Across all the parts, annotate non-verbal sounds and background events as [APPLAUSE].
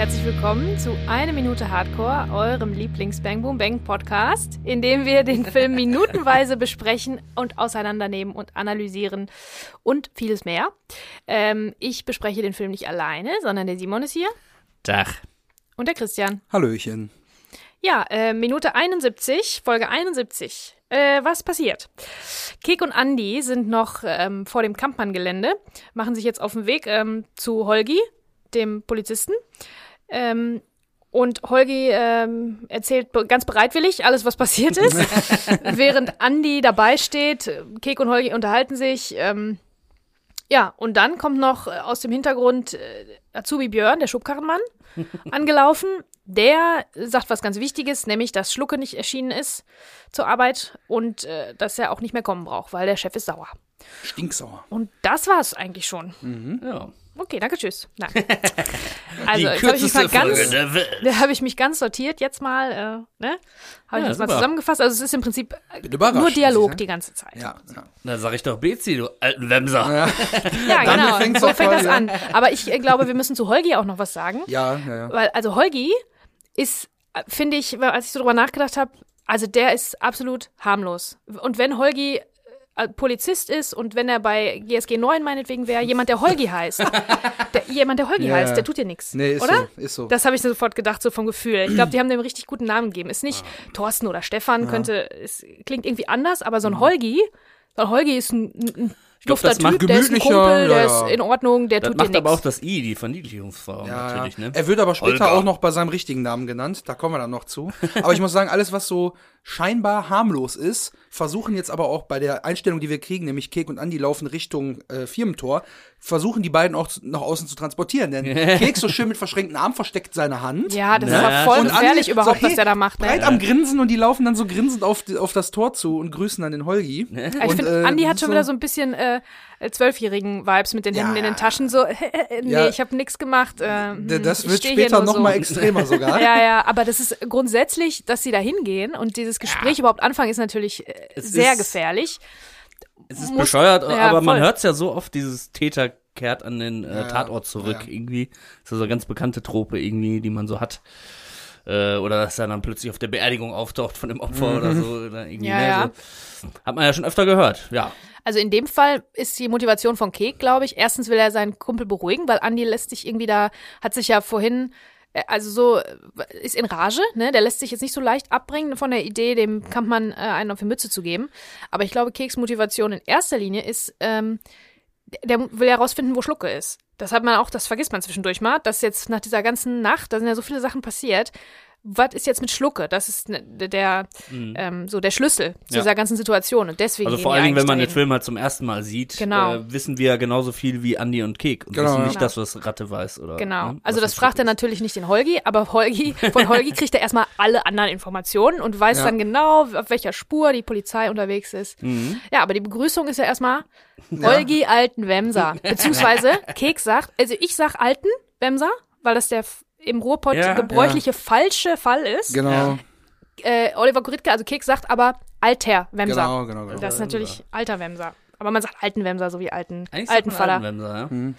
herzlich willkommen zu Eine Minute Hardcore, eurem Lieblings-Bang Boom Bang Podcast, in dem wir den Film minutenweise besprechen und auseinandernehmen und analysieren und vieles mehr. Ähm, ich bespreche den Film nicht alleine, sondern der Simon ist hier Dach. und der Christian. Hallöchen. Ja, äh, Minute 71, Folge 71. Äh, was passiert? Kek und Andy sind noch ähm, vor dem Kampmann-Gelände, machen sich jetzt auf den Weg ähm, zu Holgi, dem Polizisten. Ähm, und Holgi ähm, erzählt ganz bereitwillig alles, was passiert ist, [LAUGHS] während Andy dabei steht. Kek und Holgi unterhalten sich. Ähm, ja, und dann kommt noch äh, aus dem Hintergrund äh, Azubi Björn, der Schubkarrenmann, [LAUGHS] angelaufen. Der sagt was ganz Wichtiges, nämlich, dass Schlucke nicht erschienen ist zur Arbeit und äh, dass er auch nicht mehr kommen braucht, weil der Chef ist sauer. Stinksauer. Und das war's eigentlich schon. Ja. Okay, danke, tschüss. Nein. [LAUGHS] Also, Die jetzt habe ich mich mal ganz, da habe ich mich ganz sortiert jetzt mal, äh, ne? Habe ich Ja, jetzt mal super. zusammengefasst. Also es ist im Prinzip äh, nur ich Dialog die ganze Zeit. Ja, ja. Na, sag ich doch Bezi, du alten Wemser. Ja, [LAUGHS] Damit genau. fängt's So fängt das ja. an. Aber ich äh, glaube, wir müssen zu Holgi auch noch was sagen. Ja, ja, ja. Weil, also Holgi ist, äh, finde ich, als ich so drüber nachgedacht habe, also der ist absolut harmlos. Und wenn Holgi Polizist ist und wenn er bei GSG 9 meinetwegen wäre, jemand, der Holgi heißt, [LAUGHS] der, jemand, der Holgi Ja. heißt, der tut dir nichts. Nee, ist oder? so, ist so. Das habe ich sofort gedacht, so vom Gefühl. Ich glaube, die haben dem richtig guten Namen gegeben. Ist nicht Thorsten oder Stefan, könnte, es klingt irgendwie anders, aber so ein Holgi, so ein Holgi ist ein, ein glaub, dufter das macht Typ, der ist ein gemütlicher, Kumpel, der ja, ist ja. in Ordnung, der Das tut dir macht aber auch nichts. das I, die Verniedlichungsform Ja, natürlich, ja. ne? Er wird aber später Holger. auch noch bei seinem richtigen Namen genannt. Da kommen wir dann noch zu. Aber ich muss sagen, alles, was so scheinbar harmlos ist, versuchen jetzt aber auch bei der Einstellung, die wir kriegen, nämlich Kek und Andi laufen Richtung äh, Firmentor, versuchen die beiden auch zu, nach außen zu transportieren. Denn [LAUGHS] Kek so schön mit verschränkten Armen versteckt seine Hand. Ja, das ist aber voll Und Andi gefährlich überhaupt, so, hey, was der da macht. Ne? Breit am Grinsen und die laufen dann so grinsend auf, auf das Tor zu und grüßen dann den Holgi. Ich Und, finde, äh, Andi hat schon ist wieder so ein bisschen äh, zwölfjährigen Vibes mit den Ja, Händen in den ja, Taschen. So, [LAUGHS] nee, Ja. ich habe nichts gemacht. Äh, hm, D- Das wird später nur noch so. mal extremer sogar. [LAUGHS] Ja, ja, aber das ist grundsätzlich, dass sie da hingehen und dieses Gespräch überhaupt anfangen, ist natürlich äh, Es sehr ist- gefährlich. Es ist muss- bescheuert, ja, aber man voll. hört es ja so oft, dieses Täter kehrt an den äh, Tatort zurück ja. irgendwie. Das ist so eine ganz bekannte Trope irgendwie, die man so hat. Äh, oder dass er dann plötzlich auf der Beerdigung auftaucht von dem Opfer oder so. Oder irgendwie, Ja, ne, ja. So. Hat man ja schon öfter gehört, ja. Also in dem Fall ist die Motivation von Kek, glaube ich, erstens will er seinen Kumpel beruhigen, weil Andi lässt sich irgendwie da, hat sich ja vorhin, äh, also so, äh, ist in Rage, ne? Der lässt sich jetzt nicht so leicht abbringen von der Idee, dem Kampfmann äh, einen auf die Mütze zu geben. Aber ich glaube, Keks Motivation in erster Linie ist, ähm, der der will herausfinden, wo Schlucke ist. Das hat man auch, das vergisst man zwischendurch mal, dass jetzt nach dieser ganzen Nacht, da sind ja so viele Sachen passiert. Was ist jetzt mit Schlucke? Das ist ne, der, ähm, so der Schlüssel zu Ja. dieser ganzen Situation. Und deswegen Also vor allen Dingen, wenn man den dahin. Film halt zum ersten Mal sieht, Genau. äh, wissen wir ja genauso viel wie Andi und Kek und Genau, wissen ja. nicht das, was Ratte weiß. Oder, Genau. ne, Also das fragt er natürlich nicht den Holgi, aber Holgi, von [LAUGHS] Holgi kriegt er erstmal alle anderen Informationen und weiß Ja. dann genau, auf welcher Spur die Polizei unterwegs ist. Mhm. Ja, aber die Begrüßung ist ja erstmal Holgi alten Wemser. [LAUGHS] Beziehungsweise Kek sagt, also ich sag alten Wemser, weil das der im Ruhrpott Ja, gebräuchliche falsche Fall ist. Genau, Äh, Oliver Kuritke, also Kek sagt aber alter Wemser. genau, genau. genau. Das ist natürlich alter Wemser. Aber man sagt alten Wemser, so wie alten, Eigentlich alten Vater. alten Wemser, ja. Mhm.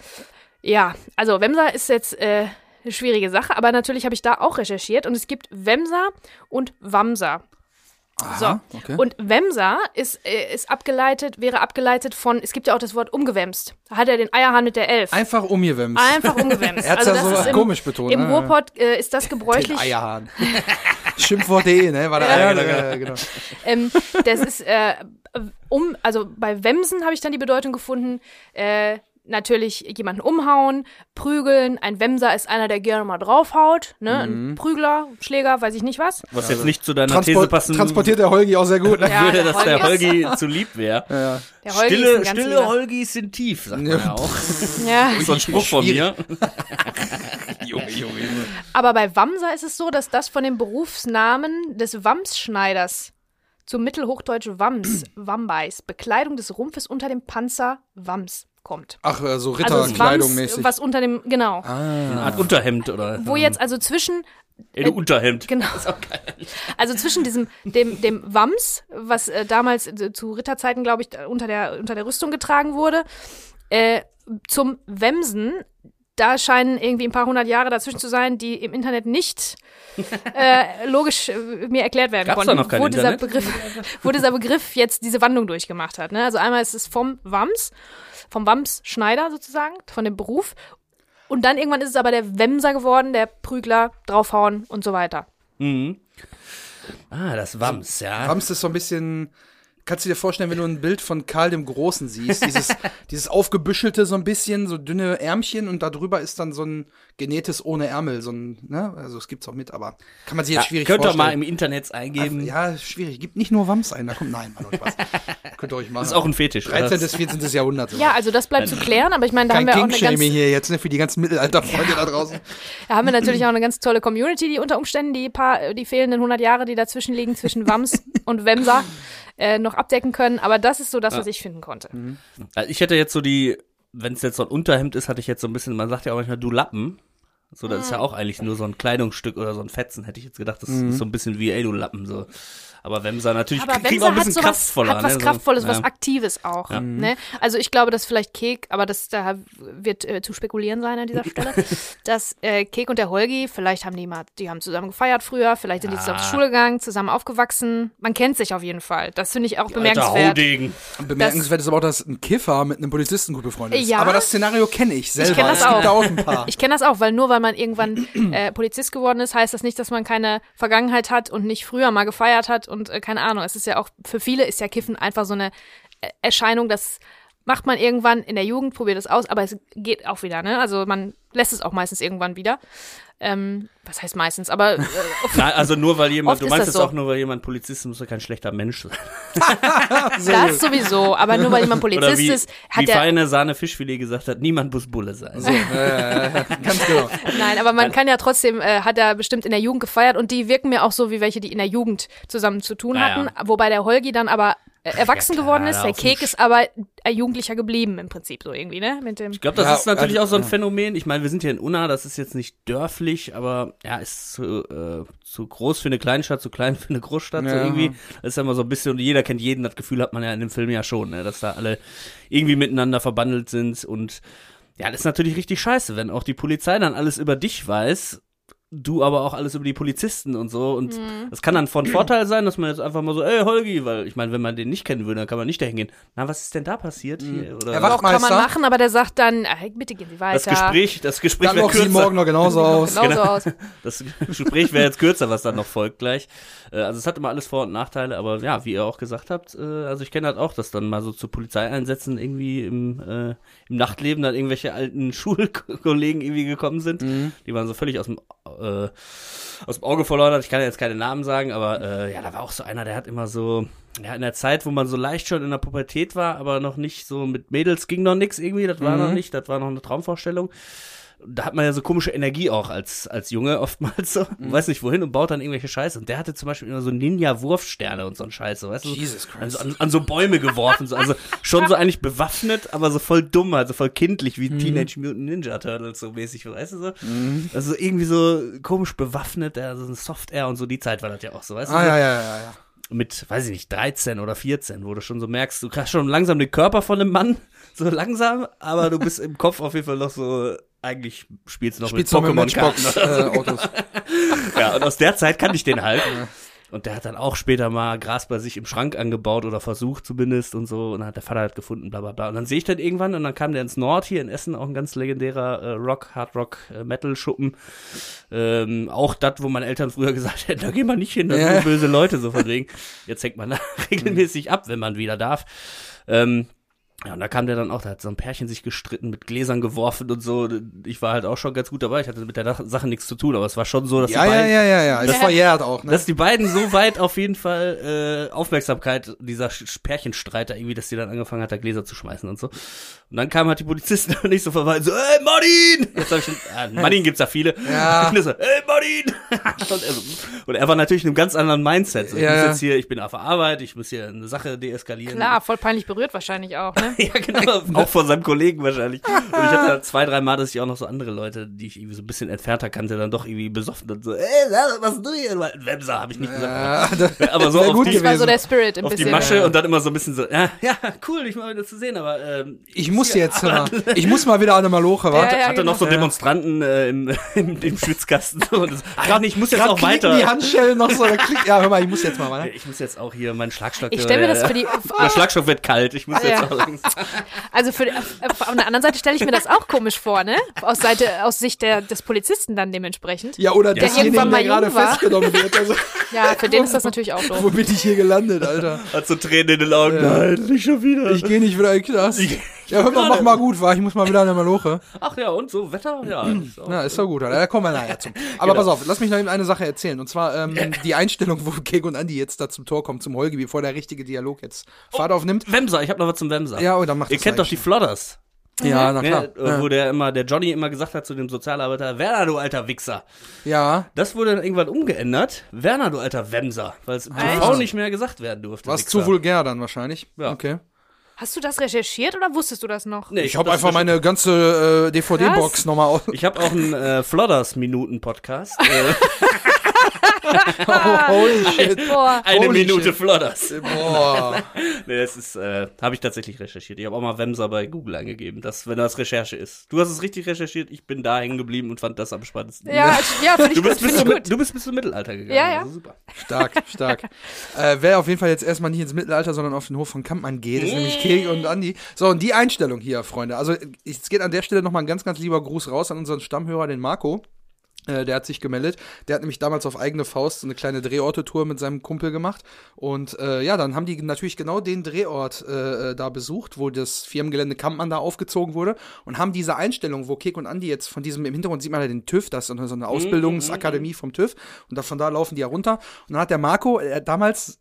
Ja, also Wemser ist jetzt äh, eine schwierige Sache, aber natürlich habe ich da auch recherchiert und es gibt Wemser und Wamser. So. Aha, okay. Und Wemser ist, äh, ist abgeleitet, wäre abgeleitet von, es gibt ja auch das Wort umgewemst. Da hat er den Eierhahn mit der Elf. Einfach umgewemst. Einfach umgewemst. [LAUGHS] Er hat's also ja das so im, komisch betont, Im ne? Ruhrpott äh, ist das Den gebräuchlich. Eierhahn. [LAUGHS] Schimpfwort.de, ne? War der Ja, Eier, genau. ja, genau. Ähm, das ist, äh, um, also bei Wemsen habe ich dann die Bedeutung gefunden, äh, natürlich jemanden umhauen, prügeln. Ein Wemser ist einer, der gerne mal draufhaut, ne? Mhm. Ein Prügler, Schläger, weiß ich nicht was. Was jetzt nicht zu deiner Transport, These passen transportiert der Holgi auch sehr gut, [LAUGHS] ne? Ja, würde, der dass der Holgi zu lieb wäre. Ja, ja. Holgi ist Stille, stille lieber. Holgis sind tief, sagt man Ja. ja auch. [LAUGHS] Ja. So ein Spruch von mir. [LAUGHS] Junge, Junge, Junge. Aber bei Wamser ist es so, dass das von dem Berufsnamen des Wamsschneiders zum Mittelhochdeutsch Wams, Wambeis, Bekleidung des Rumpfes unter dem Panzer Wams kommt. Ach, äh, so Also Ritterkleidung mäßig. was unter dem, genau. Eine Art Unterhemd oder. Wo jetzt also zwischen Ey, du Unterhemd. Genau. [LAUGHS] Also zwischen diesem dem dem Wams, was äh, damals äh, zu Ritterzeiten, glaube ich, unter der unter der Rüstung getragen wurde, äh, zum Wemsen da scheinen irgendwie ein paar hundert Jahre dazwischen zu sein, die im Internet nicht [LAUGHS] äh, logisch äh, mir erklärt werden Gab's da konnten, noch kein wo, dieser Internet? Begriff, wo dieser Begriff jetzt diese Wandlung durchgemacht hat. Ne? Also einmal ist es vom Wams, vom Wams-Schneider sozusagen, von dem Beruf. Und dann irgendwann ist es aber der Wemser geworden, der Prügler, draufhauen und so weiter. Mhm. Ah, das Wams, ja. Wams ist so ein bisschen. Kannst du dir vorstellen, wenn du ein Bild von Karl dem Großen siehst, dieses, [LAUGHS] dieses aufgebüschelte so ein bisschen, so dünne Ärmchen und darüber ist dann so ein genähtes ohne Ärmel, so ein, ne, also es gibt's auch mit, aber kann man sich jetzt ja, schwierig könnt ihr vorstellen. mal im Internet eingeben. ja, schwierig. Gibt nicht nur Wams ein, da kommt, nein, Mann, Spaß. [LAUGHS] Könnt ihr euch machen. Das ist auch ein Fetisch. oder? 13. bis 14. Jahrhundert. Ja, also das bleibt zu klären, aber ich meine, da Kein haben wir auch eine ganz, hier jetzt, ne, für die ganzen Mittelalterfreunde da draußen. [LAUGHS] da haben wir natürlich auch eine ganz tolle Community, die unter Umständen die paar, die fehlenden 100 Jahre, die dazwischen liegen zwischen Wams und Wemser, äh, noch abdecken können. Aber das ist so das, was ich finden konnte. Also ich hätte jetzt so die, wenn es jetzt so ein Unterhemd ist, hatte ich jetzt so ein bisschen, man sagt ja auch manchmal, du Lappen. So, das ist ja auch eigentlich nur so ein Kleidungsstück oder so ein Fetzen, hätte ich jetzt gedacht. Das ist so ein bisschen wie, ey, du Lappen, so. Aber Wemser natürlich Aber kriegt auch ein hat bisschen sowas, kraftvoller. hat was ne? Kraftvolles, ja. was Aktives auch. Ne? Also ich glaube, dass vielleicht Kek, aber das da wird äh, zu spekulieren sein an dieser Stelle, [LAUGHS] dass äh, Kek und der Holgi, vielleicht haben die mal, die haben zusammen gefeiert früher, vielleicht sind die zusammen zur Schule gegangen, zusammen aufgewachsen. Man kennt sich auf jeden Fall. Das finde ich auch bemerkenswert. Bemerkenswert ist aber auch, dass ein Kiffer mit einem Polizisten gut befreundet ist. Ja. Aber das Szenario kenne ich selber. kenn das es gibt auch. da auch ein paar. Ich kenne das auch, weil nur weil man irgendwann äh, Polizist geworden ist, heißt das nicht, dass man keine Vergangenheit hat und nicht früher mal gefeiert hat und äh, keine Ahnung. Es ist ja auch, für viele ist ja Kiffen einfach so eine äh, Erscheinung, das macht man irgendwann in der Jugend, probiert es aus, aber es geht auch wieder, ne? Also man lässt es auch meistens irgendwann wieder. Ähm, was heißt meistens? Aber äh, [LAUGHS] Na, also nur weil jemand, du meinst das es so. auch nur, weil jemand Polizist ist, muss er kein schlechter Mensch sein. [LAUGHS] das sowieso. Aber nur weil jemand Oder Polizist wie, ist, hat wie er. feine Sahne Fischfilet gesagt hat, niemand muss Bulle sein. Ganz genau. [LAUGHS] Nein, aber man kann ja trotzdem, äh, hat er bestimmt in der Jugend gefeiert und die wirken mir auch so wie welche, die in der Jugend zusammen zu tun Ja, hatten. ja. Wobei der Holgi dann aber äh, erwachsen klar, geworden ist. Der Kek ist aber ein Jugendlicher geblieben im Prinzip so irgendwie, ne? Mit dem. Ich glaube, das Ja, ist natürlich also, auch so ein ja. Phänomen. Ich meine, wir sind hier in Unna, das ist jetzt nicht dörflich, aber ja, ist zu, äh, zu groß für eine Kleinstadt, zu klein für eine Großstadt. So Ja. irgendwie. Das ist ja immer so ein bisschen, und jeder kennt jeden, das Gefühl hat man ja in dem Film ja schon, ne, dass da alle irgendwie miteinander verbandelt sind. Und ja, das ist natürlich richtig scheiße, wenn auch die Polizei dann alles über dich weiß. Du aber auch alles über die Polizisten und so. Und Mhm. das kann dann von Vorteil sein, dass man jetzt einfach mal so, ey Holgi, weil ich meine, wenn man den nicht kennen würde, dann kann man nicht dahin gehen. Na, was ist denn da passiert hier? Oder Er Doch, kann man machen, aber der sagt dann, äh, bitte gehen Sie weiter. das Gespräch, das Gespräch sie kürzer. morgen noch genauso [LAUGHS] aus. Genauso Genau. aus. [LAUGHS] Das Gespräch wäre jetzt kürzer, was dann noch folgt gleich. Äh, Also es hat immer alles Vor- und Nachteile, aber ja, wie ihr auch gesagt habt, äh, also ich kenne halt auch, dass dann mal so zu Polizeieinsätzen irgendwie im, äh, im Nachtleben dann irgendwelche alten [LAUGHS] Schulkollegen irgendwie gekommen sind. Die waren so völlig aus dem, äh, aus dem Auge verloren. Ich kann ja jetzt keine Namen sagen, aber äh, ja, da war auch so einer, der hat immer so, ja, in der Zeit, wo man so leicht schon in der Pubertät war, aber noch nicht so mit Mädels ging noch nix irgendwie, das war noch nicht, das war noch eine Traumvorstellung da hat man ja so komische Energie auch als, als Junge oftmals so, weiß nicht wohin und baut dann irgendwelche Scheiße. Und der hatte zum Beispiel immer so Ninja-Wurfsterne und so ein Scheiße, weißt du? Jesus Christ. Also an, an so Bäume geworfen, so, also schon so eigentlich bewaffnet, aber so voll dumm, also voll kindlich, wie Teenage Mutant Ninja Turtles so mäßig, weißt du so? Also irgendwie so komisch bewaffnet, also ein Soft Air und so, die Zeit war das ja auch so, weißt du? Ah, ja, ja, ja, ja. mit, weiß ich nicht, 13 oder 14, wo du schon so merkst, du kriegst schon langsam den Körper von einem Mann, [LAUGHS] so langsam, aber du bist im Kopf auf jeden Fall noch so, eigentlich spielst du noch Spielst mit Pokémon-Karten. Matchbox-Autos. [LAUGHS] Ja, und aus der Zeit kannte ich den halt. Und der hat dann auch später mal Gras bei sich im Schrank angebaut oder versucht zumindest und so. Und dann hat der Vater halt gefunden, bla bla bla. Und dann sehe ich dann irgendwann und dann kam der ins Nord hier in Essen, auch ein ganz legendärer äh, Rock, Hard Rock, äh, Metal-Schuppen. Ähm, auch das, wo meine Eltern früher [LAUGHS] gesagt hätten, da gehen wir nicht hin, da sind Ja. böse Leute so von wegen. Jetzt hängt man da [LAUGHS] regelmäßig ab, wenn man wieder darf. Ähm, ja, und da kam der dann auch, da hat so ein Pärchen sich gestritten, mit Gläsern geworfen und so. Ich war halt auch schon ganz gut dabei. Ich hatte mit der Sache nichts zu tun, aber es war schon so, dass Ja, die ja, beiden, ja, ja, ja. Das [LAUGHS] verjährt auch, ne? dass die beiden so weit auf jeden Fall äh, Aufmerksamkeit dieser Pärchenstreiter irgendwie, dass die dann angefangen hat, da Gläser zu schmeißen und so. Und dann kamen halt die Polizisten [LAUGHS] und ich so vorbei, so, ey, Martin! Jetzt hab ich schon, ah, [LAUGHS] Martin gibt's ja viele. Ja. Und er so, ey, Martin! und, er so, und er war natürlich in einem ganz anderen Mindset. So, ich Ja, muss ja. jetzt hier, ich bin auf der Arbeit, ich muss hier eine Sache deeskalieren. Klar, voll peinlich berührt wahrscheinlich auch, ne? [LAUGHS] ja, genau, [LAUGHS] auch von seinem Kollegen wahrscheinlich. Und ich hatte da zwei, drei Mal, dass ich auch noch so andere Leute, die ich irgendwie so ein bisschen entfernter kannte, dann doch irgendwie besoffen und so, ey, was du hier? Wemser, habe ich nicht gesagt. Ja, das aber so auf gut die, Das war so gewesen. der Spirit ein auf die bisschen. Masche und dann immer so ein bisschen so, ja, ja, cool, ich mal wieder zu sehen, aber ähm, Ich muss jetzt mal, ich muss mal wieder an eine Maloche, Ja, warte. ja, hatte noch so genau. Demonstranten äh, im, [LAUGHS] im, im Schwitzkasten. So, und das, ach, ja, nee, ich muss jetzt auch weiter. die Handschellen noch so, klick, ja, hör mal, ich muss jetzt mal, warte. Ich muss jetzt auch hier meinen Schlagstock. Ich stell mir äh, das für die- Der Schlagstock wird kalt. Ich muss Ja. jetzt auch langsam. [LAUGHS] Also für, auf, der anderen Seite stelle ich mir das auch komisch vor, ne? Aus Seite, aus Sicht der, des Polizisten dann dementsprechend. Ja, oder Der irgendwann mal der gerade war. festgenommen wird. [LAUGHS] Also, Ja, für den ist das natürlich auch wo doof. bin ich hier gelandet, Alter? Hat so Tränen in den Augen. Ja. Nein, nicht schon wieder. Ich gehe nicht wieder in den Knast. Ja, hör mal, mach mal gut, war. Ich muss mal wieder an eine Maloche. Ach ja, und so Wetter? Ja. [CLEARS THROAT] ist auch- Na, ist doch gut, Alter. Da kommen wir nachher zu. [LAUGHS] Aber pass auf, lass mich noch eben eine Sache erzählen. Und zwar ähm, die Einstellung, wo Kek und Andi jetzt da zum Tor kommen, zum Holgi, bevor der richtige Dialog jetzt Fahrt aufnimmt. Wemser, ich habe noch was zum Wemser. Ja, und dann macht Ihr kennt doch die Flodders. Ja, na klar. Ne, wo der immer, der Johnny immer gesagt hat zu dem Sozialarbeiter, Werner, du alter Wichser. Ja, Das wurde dann irgendwann umgeändert. Werner, du alter Wemser. Weil es Echt? TV nicht mehr gesagt werden durfte. was Wichser. zu vulgär dann wahrscheinlich. Ja. Okay. Hast du das recherchiert oder wusstest du das noch? Nee, Ich hab habe das einfach meine ganze äh, DVD-Box nochmal aus. Ich habe auch einen äh, Flodders-Minuten-Podcast. [LAUGHS] äh, [LAUGHS] Holy shit. Boah. eine Holy Minute shit. Flodders. Boah. [LAUGHS] Nee, das ist, äh, habe ich tatsächlich recherchiert. Ich habe auch mal Wemser bei Google eingegeben, dass, wenn das Recherche ist. Du hast es richtig recherchiert, ich bin da hängen geblieben und fand das am spannendsten. Ja, [LAUGHS] ja finde ich, Du bist, gut, bis zum, gut. du bist bis zum Mittelalter gegangen. Ja, ja. Also super. Stark, stark. äh, wer auf jeden Fall jetzt erstmal nicht ins Mittelalter, sondern auf den Hof von Kampmann geht, ist nämlich Kek und Andi. So, und die Einstellung hier, Freunde. Also, es geht an der Stelle nochmal ein ganz, ganz lieber Gruß raus an unseren Stammhörer, den Marco. Äh, der hat sich gemeldet. Der hat nämlich damals auf eigene Faust so eine kleine Drehorte-Tour mit seinem Kumpel gemacht. Und äh, ja, dann haben die natürlich genau den Drehort äh, äh, da besucht, wo das Firmengelände Kampmann da aufgezogen wurde. Und haben diese Einstellung, wo Kek und Andi jetzt von diesem, im Hintergrund sieht man ja den TÜV, das ist so eine Ausbildungsakademie vom TÜV. Und da, von da laufen die ja runter. Und dann hat der Marco äh, damals,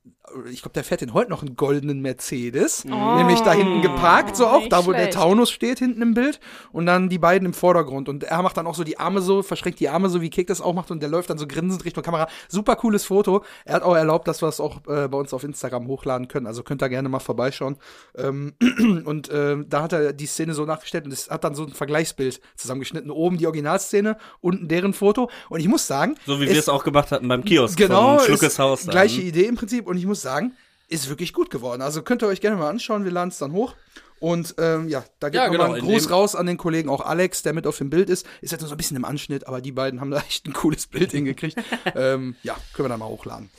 ich glaube, der fährt den heute noch einen goldenen Mercedes. Nämlich da hinten geparkt, so auch, da wo der schlecht. Taunus steht, hinten im Bild. Und dann die beiden im Vordergrund. Und er macht dann auch so die Arme so, verschränkt die Arme so, wie Kek das auch macht. Und der läuft dann so grinsend Richtung Kamera. Super cooles Foto. Er hat auch erlaubt, dass wir es auch äh, bei uns auf Instagram hochladen können. Also könnt ihr gerne mal vorbeischauen. Ähm, [CLEARS THROAT] und ähm, da hat er die Szene so nachgestellt und es hat dann so ein Vergleichsbild zusammengeschnitten. Oben die Originalszene, unten deren Foto. Und ich muss sagen, So wie wir es auch gemacht hatten beim Kiosk genau, Schluckes Haus. Gleiche Idee im Prinzip. Und ich muss sagen, ist wirklich gut geworden. Also könnt ihr euch gerne mal anschauen. Wir laden es dann hoch. Und ähm, ja, da geht Ja, nochmal genau, ein in Gruß raus an den Kollegen, auch Alex, der mit auf dem Bild ist. Ist jetzt nur so ein bisschen im Anschnitt, aber die beiden haben da echt ein cooles Bild [LAUGHS] hingekriegt. ähm, ja, können wir dann mal hochladen.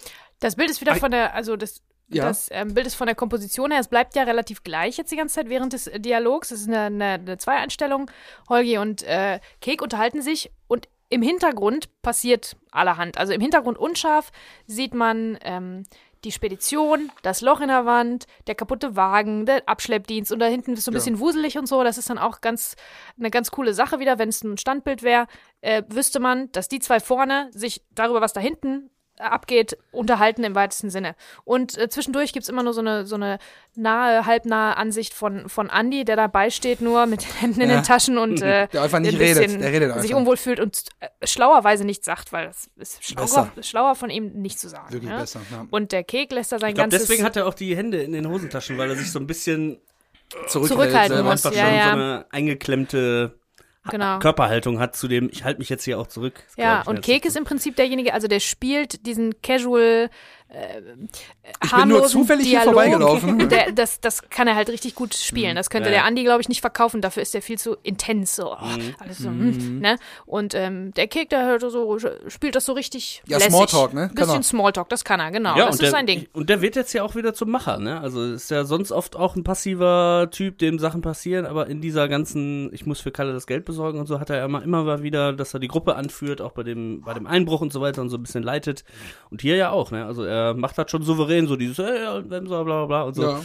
Das Bild ist wieder von der, also das, Ja. das ähm, Bild ist von der Komposition her, es bleibt ja relativ gleich jetzt die ganze Zeit während des äh, Dialogs. Es ist eine, eine, eine Zweieinstellung. Holgi und äh, Kek unterhalten sich und im Hintergrund passiert allerhand. Also im Hintergrund unscharf sieht man ähm, die Spedition, das Loch in der Wand, der kaputte Wagen, der Abschleppdienst und da hinten ist so ein Ja. bisschen wuselig und so. Das ist dann auch ganz eine ganz coole Sache wieder, wenn es ein Standbild wäre, äh, wüsste man, dass die zwei vorne sich darüber, was da hinten abgeht, unterhalten im weitesten Sinne. Und äh, zwischendurch gibt's immer nur so eine, so eine nahe, halbnahe Ansicht von, von Andy, der dabei steht, nur mit den Händen in Ja. den Taschen und [LAUGHS] äh, Der einfach nicht ein bisschen redet. Der redet einfach. sich unwohl fühlt und äh, schlauerweise nichts sagt, weil das ist schlauer, schlauer von ihm nicht zu sagen. Wirklich ja? besser. Ja. Und der Kek lässt da sein Ich glaube, ganzes deswegen hat er auch die Hände in den Hosentaschen, weil er sich so ein bisschen Zurückhalten selber. muss. einfach ja, schon ja. so eine eingeklemmte genau. Körperhaltung hat zu dem, ich halte mich jetzt hier auch zurück. Ja, und Kek ist im Prinzip derjenige, also der spielt diesen casual, äh, Ich bin nur harmlosen zufällig hier Dialog. vorbeigelaufen. [LAUGHS] Der, das, das kann er halt richtig gut spielen. Das könnte Ja, der Andi, glaube ich, nicht verkaufen. Dafür ist er viel zu intens. So, oh, alles so, hm, ne? Und ähm, der Kek, der hört so, spielt das so richtig Ja, lässig. Smalltalk, ne? Kann Bisschen er. Smalltalk, das kann er, genau. ja, das und ist der, sein Ding. Und der wird jetzt ja auch wieder zum Macher, ne? Also ist ja sonst oft auch ein passiver Typ, dem Sachen passieren, aber in dieser ganzen, ich muss für Kalle das Geld besorgen und so, hat er ja immer, immer mal wieder, dass er die Gruppe anführt, auch bei dem, bei dem Einbruch und so weiter und so ein bisschen leitet. Und hier ja auch, ne? Also er macht das schon souverän, so dieses, hey, Wemser, bla bla bla und so. Ja.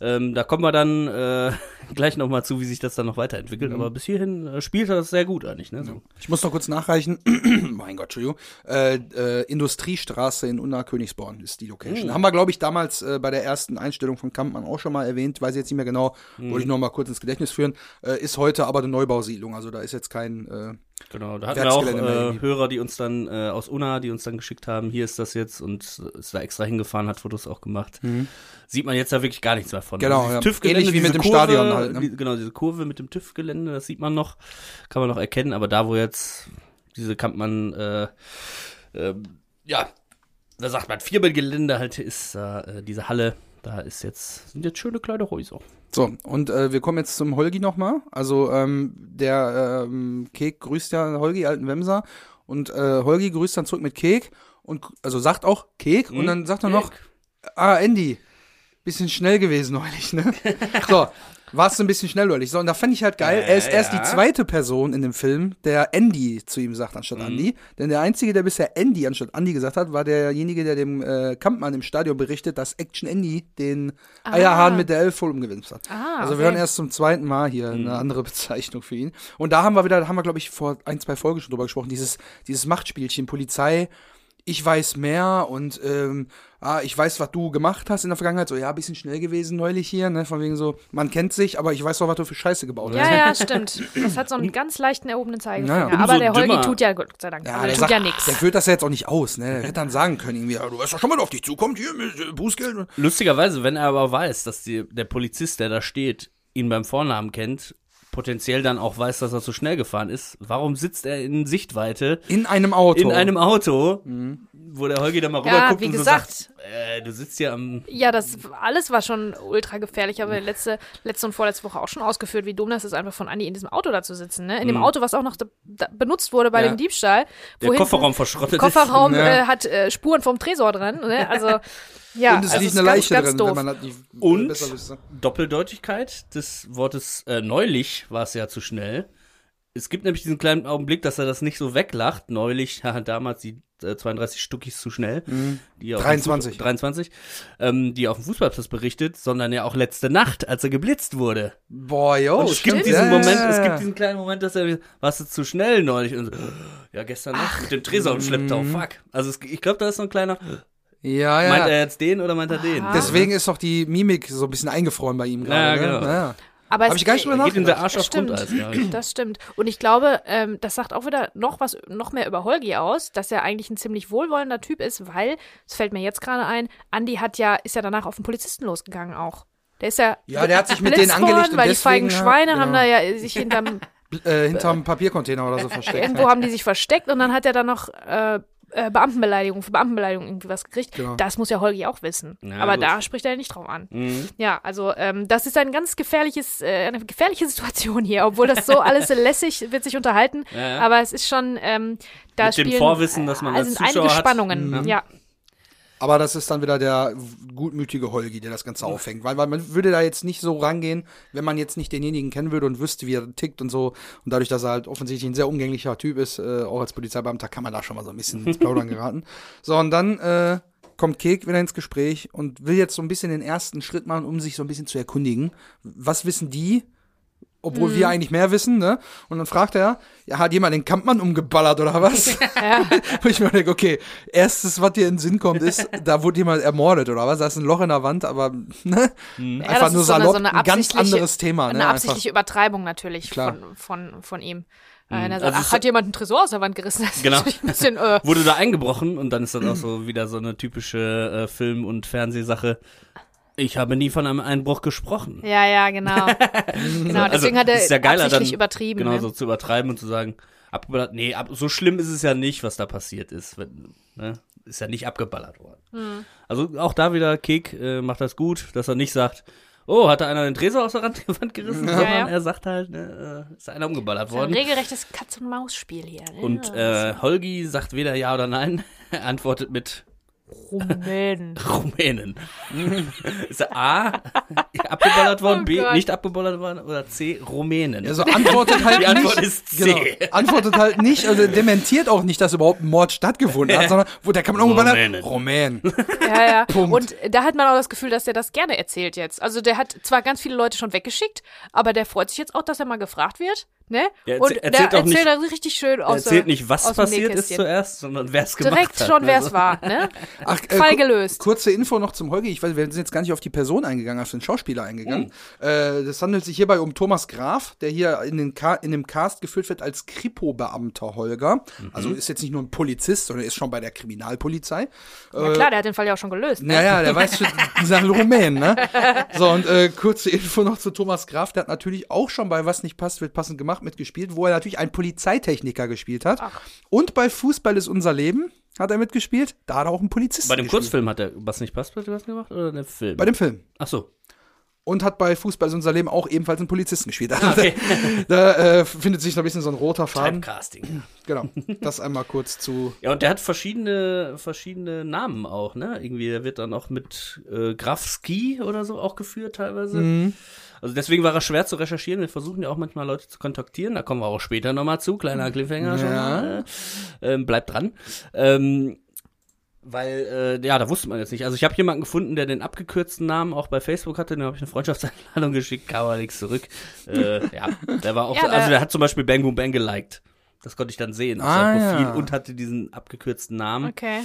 Ähm, da kommen wir dann äh, [LAUGHS] gleich nochmal zu, wie sich das dann noch weiterentwickelt. Aber bis hierhin äh, spielt er das sehr gut eigentlich, ne? So. Ich muss noch kurz nachreichen. [CLEARS THROAT] mein Gott, Entschuldigung. Äh, äh, Industriestraße in Unna Königsborn ist die Location. Haben wir, glaube ich, damals äh, bei der ersten Einstellung von Kampmann auch schon mal erwähnt. Weiß ich jetzt nicht mehr genau. Wollte ich noch mal kurz ins Gedächtnis führen. Äh, ist heute aber eine Neubausiedlung. Also da ist jetzt kein, Genau, da hatten wir auch äh. Hörer, die uns dann äh, aus Unna, die uns dann geschickt haben, hier ist das jetzt und ist da extra hingefahren, hat Fotos auch gemacht. Sieht man jetzt da wirklich gar nichts mehr von. Mhm. Genau, dieses ja. TÜV-Gelände, Ähnlich wie mit dem Stadion halt, ne? die, genau, diese Kurve mit dem TÜV-Gelände, das sieht man noch, kann man noch erkennen, aber da, wo jetzt diese Kampmann, äh, äh, ja, da sagt man, Vierbildgelände halt ist, äh, diese Halle, da ist jetzt, sind jetzt schöne kleine Häuser. So, und äh, wir kommen jetzt zum Holgi nochmal. Also, ähm, der ähm, Kek grüßt ja Holgi, alten Wemser. Und äh, Holgi grüßt dann zurück mit Kek. Und also sagt auch Kek. Und dann sagt er noch, ah, Andy, bisschen schnell gewesen neulich, ne? [LAUGHS] so, warst du ein bisschen schnell neulich. So, und da fand ich halt geil. er ist Äh, erst ja. die zweite Person in dem Film, der Andy zu ihm sagt anstatt Andy. Denn der Einzige, der bisher Andy anstatt Andy gesagt hat, war derjenige, der dem äh, Kampmann im Stadion berichtet, dass Action Andy den Eierhahn mit der Elf voll umgewinnt hat. Ah, also okay. wir hören erst zum zweiten Mal hier eine andere [LAUGHS] Bezeichnung für ihn. Und da haben wir wieder, da haben wir, glaube ich, vor ein, zwei Folgen schon drüber gesprochen, dieses, dieses Machtspielchen, Polizei, ich weiß mehr und ähm, ah, ich weiß, was du gemacht hast in der Vergangenheit. So, ja, bisschen schnell gewesen neulich hier, ne? Von wegen so, man kennt sich, aber ich weiß doch, was du für Scheiße gebaut hast. Ja, ja, stimmt. Das hat so einen ganz leichten erhobenen Zeigefinger. Ja, ja. aber der Holgi dümmer. tut ja, Gott sei Dank, Ja, der, der tut sagt, ja nichts. der führt das ja jetzt auch nicht aus, ne? Der hätte dann sagen können, irgendwie, ja, du weißt doch schon mal, auf dich zukommt, hier mit äh, Bußgeld. Lustigerweise, wenn er aber weiß, dass die, der Polizist, der da steht, ihn beim Vornamen kennt, potenziell dann auch weiß, dass er zu schnell gefahren ist, warum sitzt er in Sichtweite In einem Auto. in einem Auto, wo der Holgi dann mal Ja, rüberguckt wie und so gesagt. sagt, äh, du sitzt hier am Ja, das alles war schon ultra gefährlich, aber letzte, letzte und vorletzte Woche auch schon ausgeführt, wie dumm das ist, einfach von Andi in diesem Auto da zu sitzen, ne? In dem Auto, was auch noch da, da benutzt wurde bei Ja. dem Diebstahl. der wo hinten Kofferraum verschrottet Kofferraum Ja. äh, hat äh, Spuren vom Tresor dran, ne? Also [LAUGHS] ja, und es also liegt ist eine ganz, Leiche ganz drin, doof. wenn man das nicht Und? besser wüsste. ist. Doppeldeutigkeit des Wortes äh, neulich war es ja zu schnell. Es gibt nämlich diesen kleinen Augenblick, dass er das nicht so weglacht. Neulich, [LAUGHS] damals die äh, 32 Stuckis zu schnell. Die auf dem 23. Fuß- 23. Ähm, die auf dem Fußballplatz berichtet, sondern ja auch letzte Nacht, als er geblitzt wurde. Boah, yo, Und es stimmt. gibt diesen ja, Moment, ja, es ja. gibt diesen kleinen Moment, dass er, warst du zu schnell neulich? Und so, ja, gestern Nacht mit dem Tresor im Schlepptau, fuck. Also es, ich glaube, da ist so ein kleiner, Ja, ja. meint er jetzt den oder meint er den? Deswegen ist doch die Mimik so ein bisschen eingefroren bei ihm gerade. Ja, ne? genau. ja. Aber Hab es- ich gar nicht drüber Geht ihm der. Arsch auf Stimmt, Grundeis, ja. [CLEARS THROAT] das stimmt. Und ich glaube, ähm, das sagt auch wieder noch was, noch mehr über Holgi aus, dass er eigentlich ein ziemlich wohlwollender Typ ist, weil, es fällt mir jetzt gerade ein, Andi hat ja, ist ja danach auf den Polizisten losgegangen auch. Der ist ja, Ja, der hat sich mit denen angelegt worden, weil die deswegen, feigen Schweine ja, haben genau. da ja sich hinterm, [LAUGHS] Äh, hinterm Papiercontainer oder so versteckt. irgendwo haben die sich versteckt und dann hat er dann noch äh, äh, Beamtenbeleidigung, für Beamtenbeleidigung irgendwie was gekriegt. Genau. Das muss ja Holgi auch wissen. Ja, Aber gut. da spricht er nicht drauf an. Mhm. Ja, also ähm, das ist ein ganz gefährliches, äh, eine gefährliche Situation hier, obwohl das so [LAUGHS] alles lässig wird sich unterhalten. Ja, ja. Aber es ist schon, ähm, da Mit dem spielen, Vorwissen, dass man äh, als sind Zuschauer einige hat. Spannungen. Mhm. Ja, Aber das ist dann wieder der gutmütige Holgi, der das Ganze aufhängt. Weil, weil man würde da jetzt nicht so rangehen, wenn man jetzt nicht denjenigen kennen würde und wüsste, wie er tickt und so. Und dadurch, dass er halt offensichtlich ein sehr umgänglicher Typ ist, äh, auch als Polizeibeamter, kann man da schon mal so ein bisschen ins Plaudern geraten. [LAUGHS] So, und dann äh, kommt Kek wieder ins Gespräch und will jetzt so ein bisschen den ersten Schritt machen, um sich so ein bisschen zu erkundigen. Was wissen die? Obwohl Mhm. wir eigentlich mehr wissen, ne? Und dann fragt er, ja, hat jemand den Kampmann umgeballert oder was? [LAUGHS] [LAUGHS] Wo ich mir denke, okay, erstes, was dir in den Sinn kommt, ist, da wurde jemand ermordet oder was? Da ist ein Loch in der Wand, aber ne? Mhm. ja einfach das nur ist so eine, salopp, so eine ein ganz anderes Thema. Eine ne? absichtliche Übertreibung natürlich Klar. von, von, von ihm. Äh, Wenn er sagt, Also ach, hat jemand einen Tresor aus der Wand gerissen? Genau. bisschen, äh, Wurde da eingebrochen und dann ist das auch so wieder so eine typische äh, Film- und Fernsehsache. Ich habe nie von einem Einbruch gesprochen. ja, ja, genau. [LAUGHS] genau, deswegen hat er Also, ist ja geiler, absichtlich dann übertrieben. Genau, ne? so zu übertreiben und zu sagen, abgeballert, nee, ab, so schlimm ist es ja nicht, was da passiert ist. Wenn, ne? Ist ja nicht abgeballert worden. Hm. Also auch da wieder, Kek äh, macht das gut, dass er nicht sagt, oh, hat da einer den Tresor aus der [LAUGHS] Wand gerissen, Ja, sondern ja. er sagt halt, ne, äh, ist einer umgeballert So ein worden. regelrechtes Katz-und-Maus-Spiel hier. Ne? Und äh, Holgi sagt weder ja oder nein, [LAUGHS] antwortet mit Rumänen. [LAUGHS] Rumänen. ist er A, [LAUGHS] abgeballert worden, Oh B, Gott. nicht abgeballert worden oder C, Rumänen. Also antwortet halt Die Antwort nicht, ist C. Genau, antwortet halt nicht, also dementiert auch nicht, dass überhaupt ein Mord stattgefunden hat, sondern wo der kann man irgendwann Rumänen. Rumän. Ja, ja. [LAUGHS] Punkt. Und da hat man auch das Gefühl, dass der das gerne erzählt jetzt. Also der hat zwar ganz viele Leute schon weggeschickt, aber der freut sich jetzt auch, dass er mal gefragt wird. Ne? Der und erzäh- der erzählt auch nicht- erzählt das richtig schön aus der- erzählt nicht, was passiert ist zuerst, sondern wer es gemacht Direkt hat. schon, wer es Also, war, ne? [LAUGHS] Ach, Fall ku- gelöst. Kurze Info noch zum Holgi. Ich weiß, wir sind jetzt gar nicht auf die Person eingegangen, auf den Schauspieler eingegangen. Oh. Äh, das handelt sich hierbei um Thomas Graf, der hier in, den Ka in dem Cast geführt wird als Kripo-Beamter Holger. Mhm. Also ist jetzt nicht nur ein Polizist, sondern ist schon bei der Kriminalpolizei. Ja klar, der hat den Fall ja auch schon gelöst. Ne? Naja, der weiß schon, [LAUGHS] dieser Rumän, ne? So, und äh, kurze Info noch zu Thomas Graf. Der hat natürlich auch schon bei Was nicht passt, wird passend gemacht mitgespielt, wo er natürlich einen Polizeitechniker gespielt hat. Und bei Fußball ist unser Leben hat er mitgespielt. Da hat er auch einen Polizisten Bei dem gespielt. Kurzfilm hat er was nicht passt, hat er was gemacht oder der Film? Bei dem Film. Ach so. Und hat bei Fußball ist unser Leben auch ebenfalls einen Polizisten gespielt. Also okay. [LAUGHS] da äh, findet sich noch ein bisschen so ein roter Faden. Typecasting. Genau. Das einmal kurz zu. Ja, und der hat verschiedene, verschiedene Namen auch, ne? Irgendwie, der wird dann auch mit äh, Graf Ski oder so auch geführt teilweise. Mhm. Also deswegen war er schwer zu recherchieren. Wir versuchen ja auch manchmal Leute zu kontaktieren. Da kommen wir auch später nochmal zu. Kleiner Cliffhanger schon Ja. mal. Äh, ähm, bleibt dran. Ähm, weil, äh, ja, da wusste man jetzt nicht. Also ich habe jemanden gefunden, der den abgekürzten Namen auch bei Facebook hatte. Dem habe ich eine Freundschaftseinladung [LAUGHS] geschickt, kam aber nichts zurück. Äh, ja, der war auch, Ja, so, also der- hat zum Beispiel Bang Boom Bang geliked. Das konnte ich dann sehen auf Ah, seinem Profil ja. und hatte diesen abgekürzten Namen. Okay.